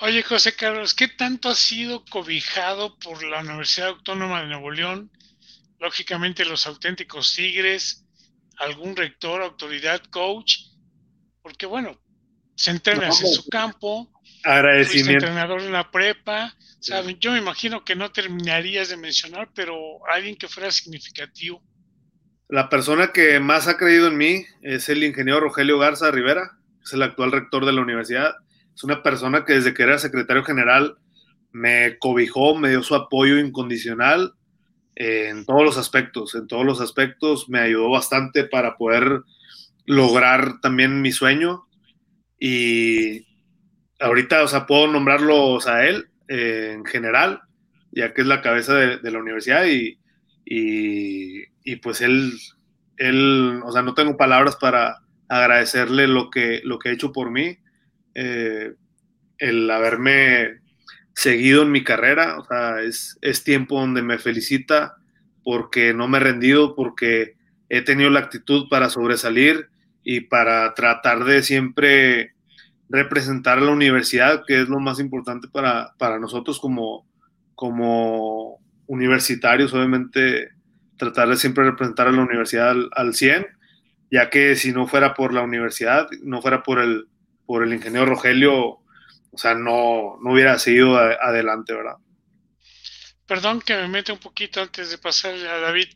Oye, José Carlos, ¿qué tanto has sido cobijado por la Universidad Autónoma de Nuevo León? Lógicamente los auténticos Tigres, algún rector, autoridad, coach, porque bueno, se entrena en su campo,
agradecimiento.
entrenador en la prepa, ¿saben? Yo me imagino que no terminarías de mencionar, pero alguien que fuera significativo.
La persona que más ha creído en mí es el ingeniero Rogelio Garza Rivera, es el actual rector de la universidad es una persona que desde que era secretario general me cobijó, me dio su apoyo incondicional en todos los aspectos, en todos los aspectos me ayudó bastante para poder lograr también mi sueño y ahorita, o sea, puedo nombrarlo a él eh, en general, ya que es la cabeza de, la universidad y, y, pues él, él, o sea, no tengo palabras para agradecerle lo que, lo que ha hecho por mí eh, el haberme seguido en mi carrera, o sea, es, es tiempo donde me felicita porque no me he rendido, porque he tenido la actitud para sobresalir y para tratar de siempre representar a la universidad, que es lo más importante para, para nosotros como, como universitarios, obviamente tratar de siempre representar a la universidad al, al 100, ya que si no fuera por la universidad, no fuera por el, por el ingeniero Rogelio, o sea, no, no hubiera seguido adelante, ¿verdad?
Perdón que me mete un poquito antes de pasar a David.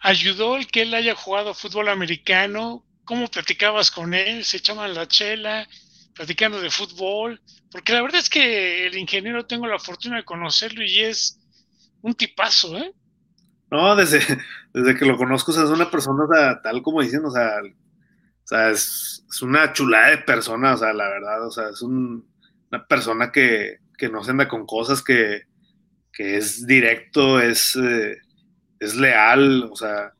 ¿Ayudó el que él haya jugado fútbol americano? ¿Cómo platicabas con él? ¿Se echaban la chela? Platicando de fútbol, porque la verdad es que el ingeniero tengo la fortuna de conocerlo y es un tipazo, ¿eh?
No, desde, desde que lo conozco, o sea, es una persona tal como dicen, o sea, o sea, es, una chulada de persona, o sea, la verdad, o sea, es una persona que, no se anda con cosas, que, es directo, es, eh, es leal, o sea,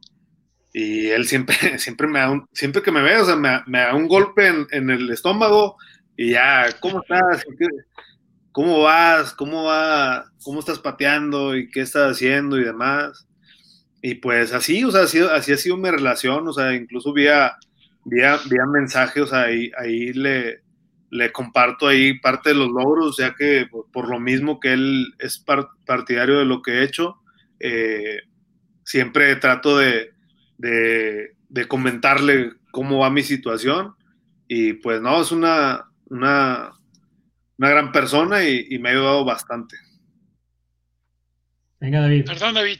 y él siempre, [laughs] siempre me da un, siempre que me ve, o sea, me, da un golpe en, el estómago y ya, ¿cómo estás? ¿Cómo vas? ¿Cómo va? ¿Cómo estás pateando? ¿Y qué estás haciendo? Y demás. Y pues así, o sea, así, así ha sido mi relación, o sea, incluso vía, vía, vía mensajes, ahí, ahí le, le comparto ahí parte de los logros, ya que por, lo mismo que él es partidario de lo que he hecho, eh, siempre trato de, de, comentarle cómo va mi situación y pues no, es una, una, una gran persona y, me ha ayudado bastante.
Venga, David.
Perdón, David.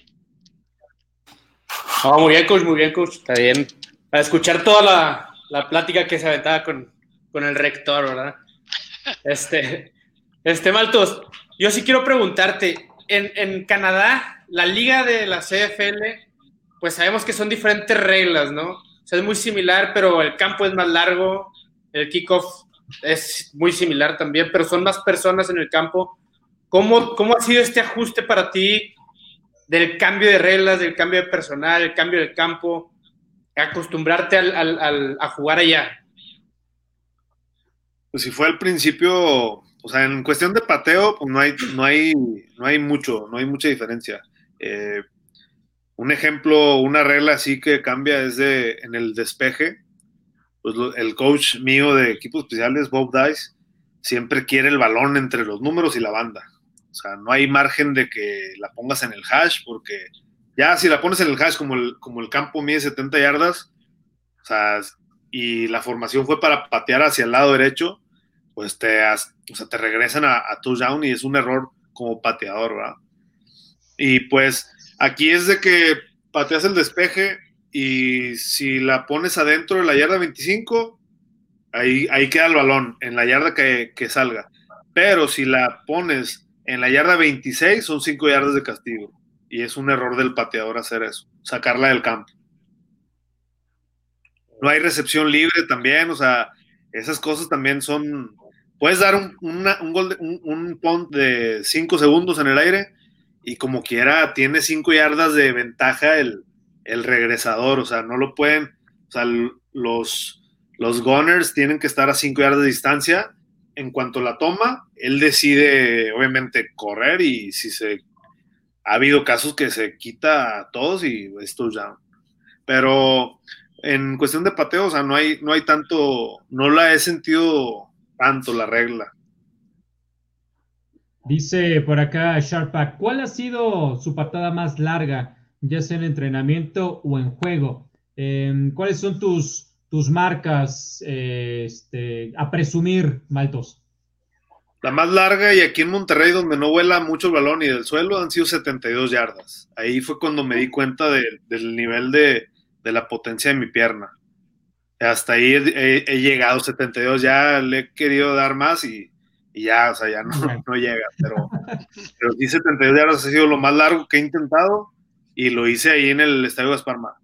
muy bien, coach, muy bien, coach. Está bien a escuchar toda la, plática que se aventaba con, el rector, ¿verdad? Este, este, Maltos, yo sí quiero preguntarte, en, Canadá, la liga de la CFL, pues sabemos que son diferentes reglas, ¿no? O sea, es muy similar, pero el campo es más largo, el kickoff es muy similar también, pero son más personas en el campo. ¿Cómo, ¿Cómo ha sido este ajuste para ti del cambio de reglas, del cambio de personal, el cambio del campo? acostumbrarte al, a jugar allá?
Pues si fue al principio, o sea, en cuestión de pateo, pues no hay, no hay, no hay mucho, no hay mucha diferencia. Eh, un ejemplo, una regla así que cambia es de en el despeje. Pues el coach mío de equipos especiales, Bob Dice, siempre quiere el balón entre los números y la banda. O sea, no hay margen de que la pongas en el hash, porque ya si la pones en el hash como el, como el campo mide 70 yardas, o sea, y la formación fue para patear hacia el lado derecho, pues te, o sea, te regresan a, a touchdown y es un error como pateador, ¿verdad? Y pues aquí es de que pateas el despeje y si la pones adentro de la yarda 25, ahí, ahí queda el balón, en la yarda que, que salga. Pero si la pones en la yarda 26, son 5 yardas de castigo. Y es un error del pateador hacer eso, sacarla del campo. No hay recepción libre también, o sea, esas cosas también son. Puedes dar un, un, gol de, un, un punt de 5 segundos en el aire y como quiera tiene 5 yardas de ventaja el, el, regresador, o sea, no lo pueden, o sea, los, los gunners tienen que estar a 5 yardas de distancia. En cuanto la toma, él decide obviamente correr y si se ha habido casos que se quita a todos y esto ya. Pero en cuestión de pateo, o sea, no hay, no hay tanto, no la he sentido tanto la regla.
Dice por acá Sharpak, ¿cuál ha sido su patada más larga, ya sea en entrenamiento o en juego? Eh, ¿Cuáles son tus, tus marcas eh, este, a presumir, Maltos?
La más larga y aquí en Monterrey, donde no vuela mucho el balón y del suelo, han sido 72 yardas. Ahí fue cuando me di cuenta de, del nivel de, de la potencia de mi pierna. Hasta ahí he, he, llegado 72, ya le he querido dar más y, y ya, o sea, ya no, [laughs] no llega, pero, pero sí 72 yardas ha sido lo más largo que he intentado y lo hice ahí en el Estadio Gasparma.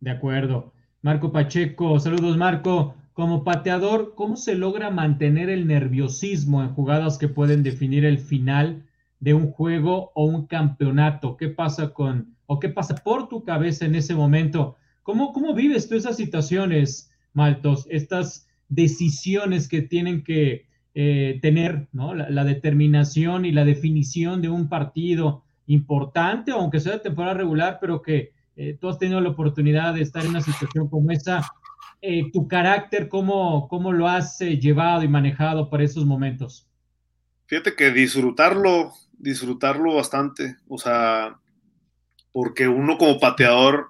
De acuerdo. Marco Pacheco, saludos Marco. Como pateador, ¿cómo se logra mantener el nerviosismo en jugadas que pueden definir el final de un juego o un campeonato? ¿Qué pasa con o qué pasa por tu cabeza en ese momento? ¿Cómo, cómo vives tú esas situaciones, Maltos? Estas decisiones que tienen que eh, tener. La, determinación y la definición de un partido importante, aunque sea de temporada regular, pero que eh, tú has tenido la oportunidad de estar en una situación como esa. Eh, ¿Tu carácter, cómo, cómo lo has eh, llevado y manejado para esos momentos?
Fíjate que disfrutarlo, disfrutarlo bastante, o sea, porque uno como pateador,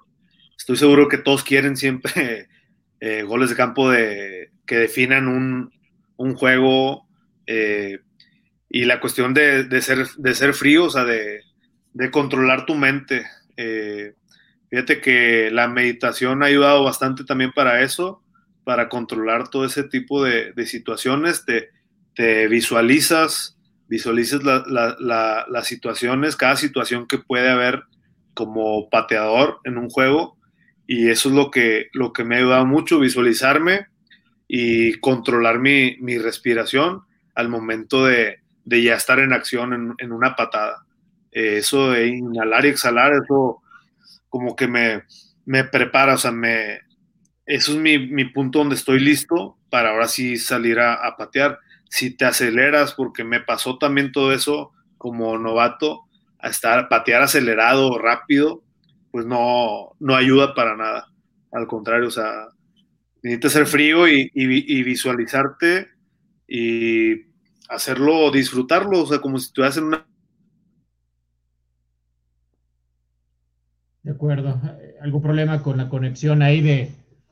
estoy seguro que todos quieren siempre [laughs] goles de campo de, que definan un, un juego eh, y la cuestión de, de, ser, de ser frío, o sea, de, de controlar tu mente. Eh, fíjate que la meditación ha ayudado bastante también para eso, para controlar todo ese tipo de, de situaciones. Te, visualizas, visualizas la, la, la, las situaciones, cada situación que puede haber como pateador en un juego. Y eso es lo que, lo que me ha ayudado mucho, visualizarme y controlar mi, mi respiración al momento de, de, ya estar en acción en, en una patada. Eh, eso de inhalar y exhalar, eso como que me, me prepara, o sea, me, eso es mi, mi, punto donde estoy listo para ahora sí salir a, a, patear. Si te aceleras, porque me pasó también todo eso como novato, a estar patear acelerado, rápido, pues no, no ayuda para nada. Al contrario, o sea, necesitas ser frío y, y, y, visualizarte y hacerlo, disfrutarlo, o sea, como si estuvieras en una...
De acuerdo. ¿Algún problema con la conexión ahí de,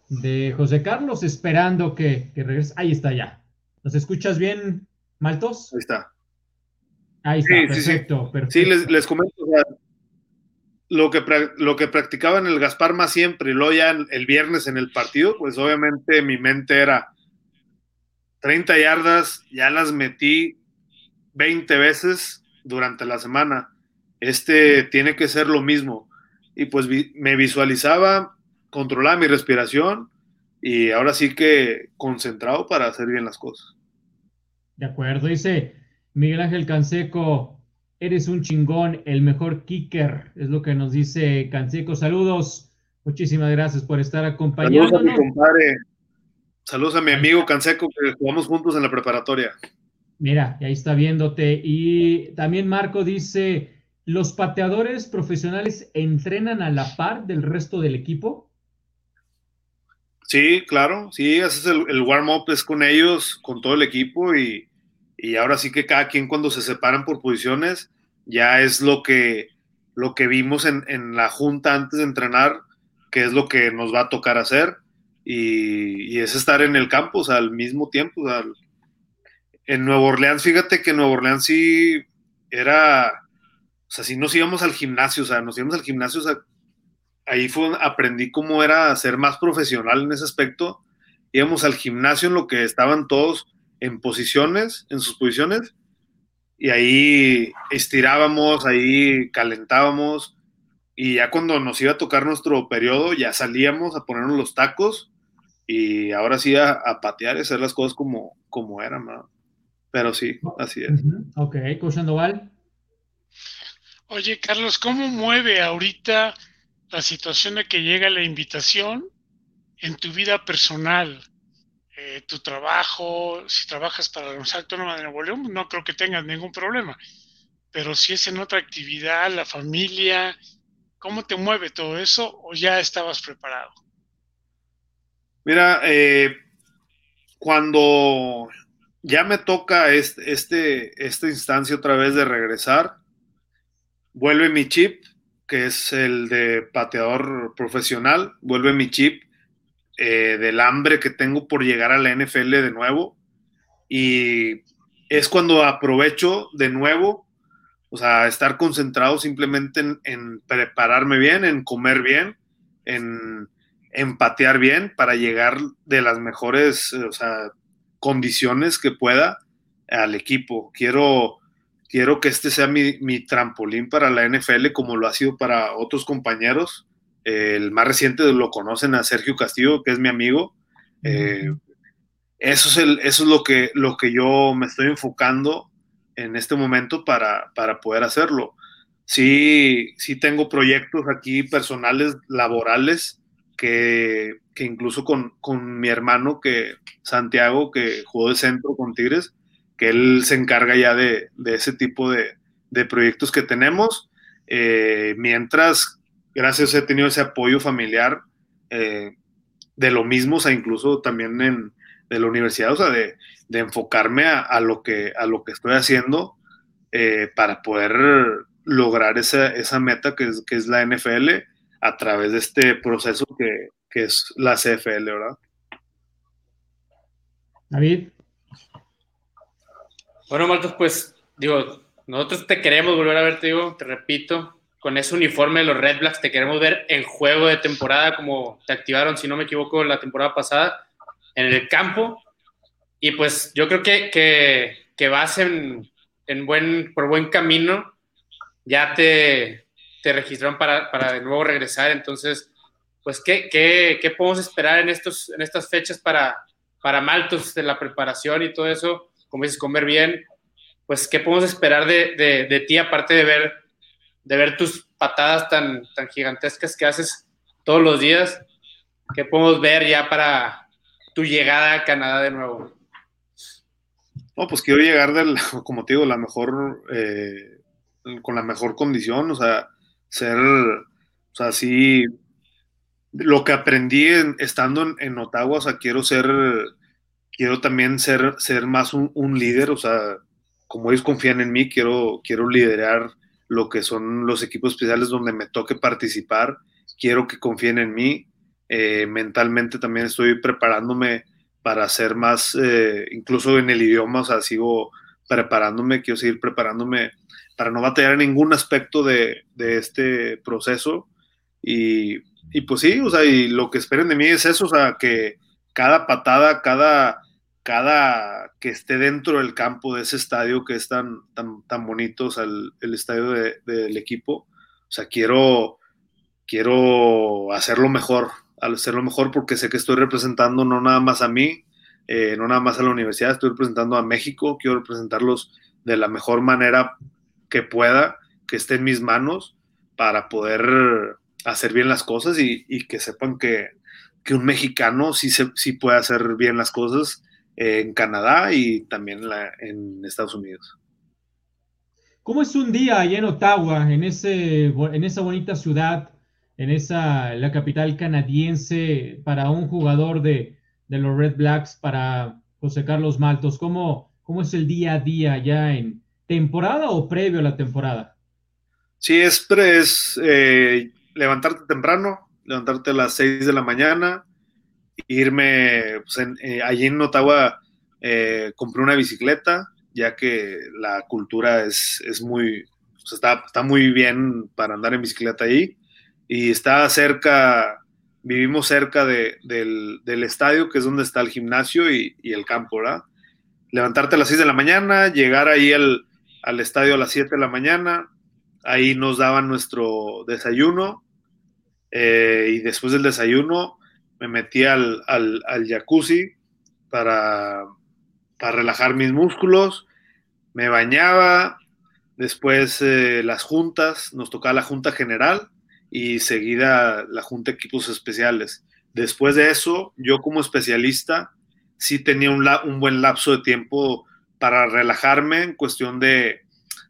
de José Carlos? Esperando que, que, regrese. Ahí está ya. ¿Nos escuchas bien, Maltos?
Ahí está.
Ahí está, sí, perfecto,
sí, sí.
perfecto.
Sí, les, les comento, o sea, lo que, lo que practicaba en el Gaspar más siempre y luego ya el viernes en el partido, pues obviamente mi mente era 30 yardas, ya las metí 20 veces durante la semana. Este tiene que ser lo mismo. Y pues me visualizaba, controlaba mi respiración y ahora sí que concentrado para hacer bien las cosas.
De acuerdo, dice Miguel Ángel Canseco, Eres un chingón, el mejor kicker, es lo que nos dice Canseco. Saludos, muchísimas gracias por estar acompañándonos.
Saludos a mi compadre. Saludos a mi amigo Canseco, que jugamos juntos en la preparatoria.
Mira, ahí está viéndote. Y también Marco dice, ¿los pateadores profesionales entrenan a la par del resto del equipo?
Sí, claro, sí, haces el, el warm-up es con ellos, con todo el equipo y, y ahora sí que cada quien cuando se separan por posiciones, ya es lo que, lo que vimos en, en la junta antes de entrenar, que es lo que nos va a tocar hacer, y, es estar en el campo, o sea, al mismo tiempo. O sea, en Nueva Orleans, fíjate que Nueva Orleans sí era, o sea, si nos íbamos al gimnasio, o sea, nos íbamos al gimnasio, o sea, ahí fue, aprendí cómo era ser más profesional en ese aspecto. Íbamos al gimnasio en lo que estaban todos en posiciones, en sus posiciones, y ahí estirábamos, ahí calentábamos, y ya cuando nos iba a tocar nuestro periodo, ya salíamos a ponernos los tacos y ahora sí a, patear y hacer las cosas como, como eran, ¿no? Pero sí, así es.
Ok, Coach Sandoval.
Oye, Carlos, ¿cómo mueve ahorita la situación de que llega la invitación en tu vida personal? Eh, tu trabajo, si trabajas para la Universidad Autónoma de Nuevo León, no creo que tengas ningún problema. Pero si es en otra actividad, la familia, ¿cómo te mueve todo eso o ya estabas preparado?
Mira, eh, cuando ya me toca este, este, esta instancia otra vez de regresar, vuelve mi chip, que es el de pateador profesional, vuelve mi chip eh, del hambre que tengo por llegar a la NFL de nuevo. Y es cuando aprovecho de nuevo, o sea, estar concentrado simplemente en, prepararme bien, en comer bien, en empatear bien para llegar de las mejores condiciones que pueda al equipo. Quiero, quiero que este sea mi, trampolín para la NFL como lo ha sido para otros compañeros. El más reciente lo conocen a Sergio Castillo, que es mi amigo. Eh, eso es, el, eso es lo, que, lo que yo me estoy enfocando en este momento para, para poder hacerlo. Sí, sí tengo proyectos aquí personales, laborales, que, incluso con, mi hermano, que Santiago, que jugó de centro con Tigres, que él se encarga ya de, ese tipo de, proyectos que tenemos. Eh, mientras, gracias, he tenido ese apoyo familiar eh, de lo mismo, o sea, incluso también en, de la universidad, o sea, de, enfocarme a, lo que, a lo que estoy haciendo eh, para poder lograr esa, esa meta que es, que es la NFL a través de este proceso que, es la CFL, ¿verdad?
David.
Bueno, Marcos, pues digo, nosotros te queremos volver a ver, te digo, te repito, con ese uniforme de los Red Blacks, te queremos ver en juego de temporada, como te activaron, si no me equivoco, la temporada pasada, en el campo. Y pues yo creo que, que, vas en, en, buen, por buen camino. Ya te, te registraron para, para de nuevo regresar. Entonces, pues, ¿qué, qué, qué podemos esperar en, estos, en estas fechas para, para Maltos, de la preparación y todo eso? Como dices, comer bien. Pues, ¿qué podemos esperar de, de, de ti, aparte de ver, de ver tus patadas tan, tan gigantescas que haces todos los días? ¿Qué podemos ver ya para tu llegada a Canadá de nuevo?
No, pues quiero llegar del, [laughs] como te digo, la mejor, eh, con la mejor condición, o sea, ser, o sea, sí, lo que aprendí estando en, Ottawa, o sea, quiero ser, quiero también ser, ser más un, líder, o sea, como ellos confían en mí, quiero, quiero liderar lo que son los equipos especiales donde me toque participar, quiero que confíen en mí, eh, mentalmente también estoy preparándome para ser más, eh, incluso en el idioma, o sea, sigo preparándome, quiero seguir preparándome para no batallar en ningún aspecto de, este proceso. Y, pues sí, o sea, y lo que esperen de mí es eso, o sea, que cada patada, cada, cada que esté dentro del campo de ese estadio que es tan, tan, tan bonito, o sea, el, estadio del equipo, o sea, quiero, quiero hacerlo mejor, hacerlo mejor porque sé que estoy representando no nada más a mí, eh, no nada más a la universidad, estoy representando a México, quiero representarlos de la mejor manera que pueda, que esté en mis manos para poder hacer bien las cosas y, que sepan que, un mexicano sí, se, sí puede hacer bien las cosas en Canadá y también en, Estados Unidos.
¿Cómo es un día allá en Ottawa, en, ese, en esa bonita ciudad, en esa, la capital canadiense, para un jugador de, de los Red Blacks, para José Carlos Maltos? ¿Cómo, cómo es el día a día ya en temporada o previo a la temporada?
Sí, es, es eh, levantarte temprano, levantarte a las 6 de la mañana, irme, pues, eh, allí en Ottawa eh, compré una bicicleta, ya que la cultura es, es muy, está, está, muy bien para andar en bicicleta ahí, y está cerca, vivimos cerca de, del, del, estadio, que es donde está el gimnasio y, y, el campo, ¿verdad? Levantarte a las 6 de la mañana, llegar ahí al, al estadio a las 7 de la mañana, ahí nos daban nuestro desayuno, eh, y después del desayuno me metí al, al, jacuzzi para, para, relajar mis músculos, me bañaba, después eh, las juntas, nos tocaba la junta general y seguida la junta de equipos especiales. Después de eso, yo como especialista sí tenía un, un buen lapso de tiempo para relajarme en cuestión de,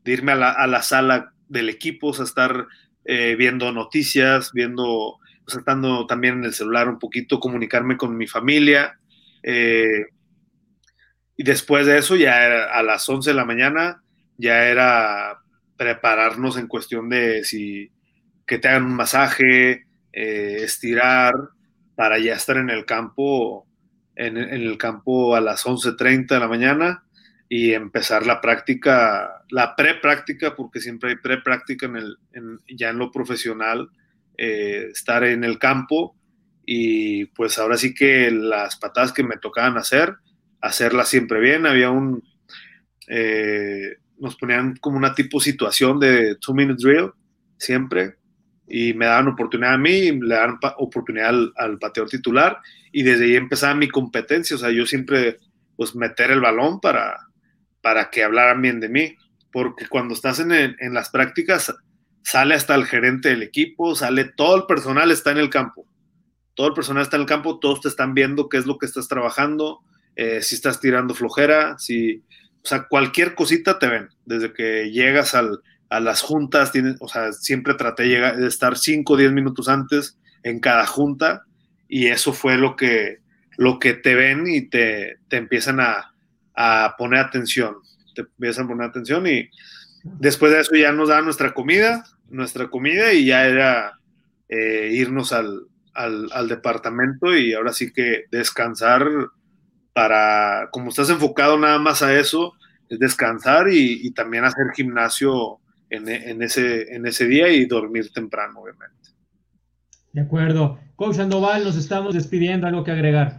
de irme a la, a la, sala del equipo, o sea, estar eh, viendo noticias, viendo, estando también en el celular un poquito, comunicarme con mi familia. Eh, y después de eso, ya era, a las 11 de la mañana, ya era prepararnos en cuestión de si que te hagan un masaje, eh, estirar, para ya estar en el campo, en, en el campo a las 11.30 de la mañana y empezar la práctica, la pre-práctica, porque siempre hay pre-práctica en el, en, ya en lo profesional, eh, estar en el campo y pues ahora sí que las patadas que me tocaban hacer, hacerlas siempre bien. Había un, eh, nos ponían como una tipo situación de two minute drill siempre y me daban oportunidad a mí, y le daban oportunidad al, al pateador titular y desde ahí empezaba mi competencia. O sea, yo siempre pues meter el balón para, para que hablaran bien de mí, porque cuando estás en, en, las prácticas sale hasta el gerente del equipo, sale todo el personal está en el campo, todo el personal está en el campo, todos te están viendo qué es lo que estás trabajando, eh, si estás tirando flojera, si, o sea, cualquier cosita te ven, desde que llegas al, a las juntas, tienes, o sea, siempre traté de, llegar, de estar 5 o 10 minutos antes en cada junta y eso fue lo que, lo que te ven y te, te empiezan a, a poner atención, te empiezan a poner atención y después de eso ya nos daban nuestra comida, nuestra comida y ya era eh, irnos al, al, al, departamento y ahora sí que descansar para, como estás enfocado nada más a eso, es descansar y, y también hacer gimnasio en, en, ese, en ese día y dormir temprano, obviamente.
De acuerdo. Coach Sandoval, nos estamos despidiendo, algo que agregar.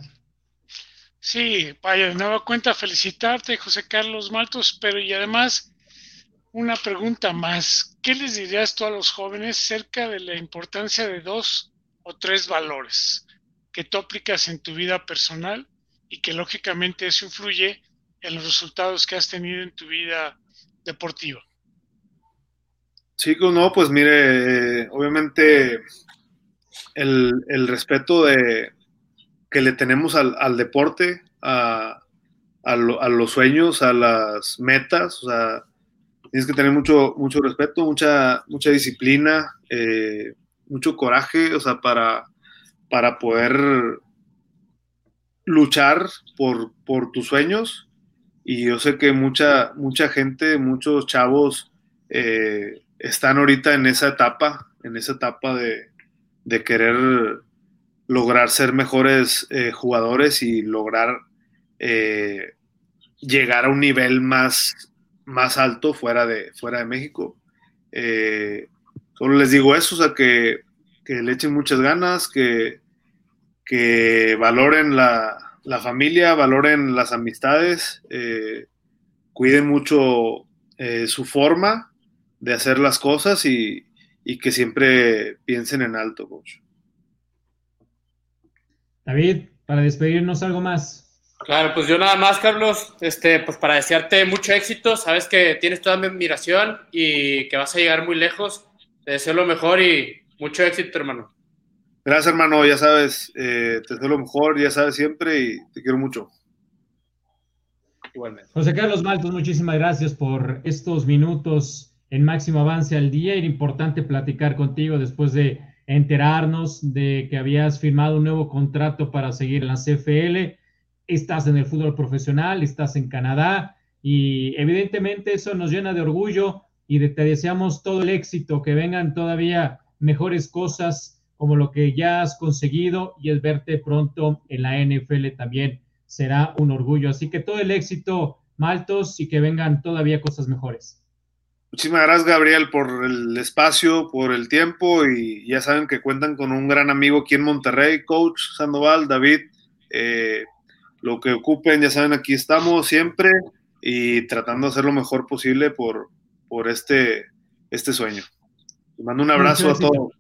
Sí, vaya, de nueva cuenta felicitarte, José Carlos Maltos, pero y además una pregunta más. ¿Qué les dirías tú a los jóvenes acerca de la importancia de dos o tres valores que tú aplicas en tu vida personal y que lógicamente eso influye en los resultados que has tenido en tu vida deportiva?
Chicos, no, pues mire, obviamente el, el respeto de, que le tenemos al, al deporte, a, a, lo, a, los sueños, a las metas. O sea, tienes que tener mucho, mucho respeto, mucha, mucha disciplina, eh, mucho coraje, o sea, para, para poder luchar por, por tus sueños. Y yo sé que mucha, mucha gente, muchos chavos eh, están ahorita en esa etapa, en esa etapa de, de querer lograr ser mejores eh, jugadores y lograr llegar a un nivel más, más alto fuera de, fuera de México. Eh, solo les digo eso, o sea, que, que le echen muchas ganas, que, que valoren la, la, familia, valoren las amistades, eh, cuiden mucho eh, su forma de hacer las cosas y, y que siempre piensen en alto, coach.
David, para despedirnos algo más.
Claro, pues yo nada más, Carlos, este, pues para desearte mucho éxito, sabes que tienes toda mi admiración y que vas a llegar muy lejos. Te deseo lo mejor y mucho éxito, hermano.
Gracias, hermano, ya sabes, eh, te deseo lo mejor, ya sabes siempre y te quiero mucho.
Igualmente. José Carlos Maltos, muchísimas gracias por estos minutos en máximo avance al día. Era importante platicar contigo después de enterarnos de que habías firmado un nuevo contrato para seguir en la CFL, estás en el fútbol profesional, estás en Canadá y evidentemente eso nos llena de orgullo y te deseamos todo el éxito, que vengan todavía mejores cosas como lo que ya has conseguido y el verte pronto en la NFL también será un orgullo. Así que todo el éxito, Maltos, y que vengan todavía cosas mejores.
Muchísimas gracias, Gabriel, por el espacio, por el tiempo y ya saben que cuentan con un gran amigo aquí en Monterrey, coach Sandoval, David. Eh, lo que ocupen, ya saben, aquí estamos siempre y tratando de hacer lo mejor posible por, por este, este sueño. Les mando un abrazo a todos.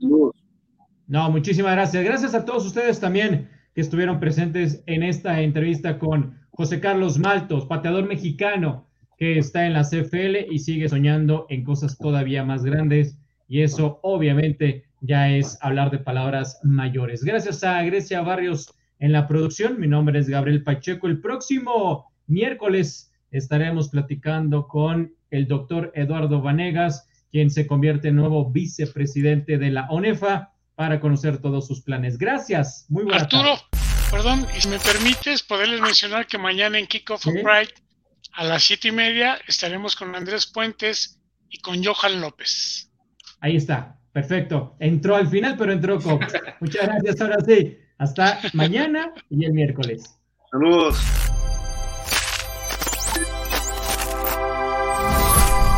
No, muchísimas gracias. Gracias a todos ustedes también que estuvieron presentes en esta entrevista con José Carlos Maltos, pateador mexicano que está en la CFL y sigue soñando en cosas todavía más grandes. Y eso obviamente ya es hablar de palabras mayores. Gracias a Grecia Barrios en la producción. Mi nombre es Gabriel Pacheco. El próximo miércoles estaremos platicando con el doctor Eduardo Vanegas, quien se convierte en nuevo vicepresidente de la ONEFA para conocer todos sus planes. Gracias. Muy buenas
Arturo, perdón, y si me permites, poderles mencionar que mañana en Kickoff of Pride a las siete y media estaremos con Andrés Puentes y con Johan López.
Ahí está, perfecto. Entró al final, pero entró con. [laughs] Muchas gracias, ahora sí. Hasta mañana y el miércoles.
Saludos.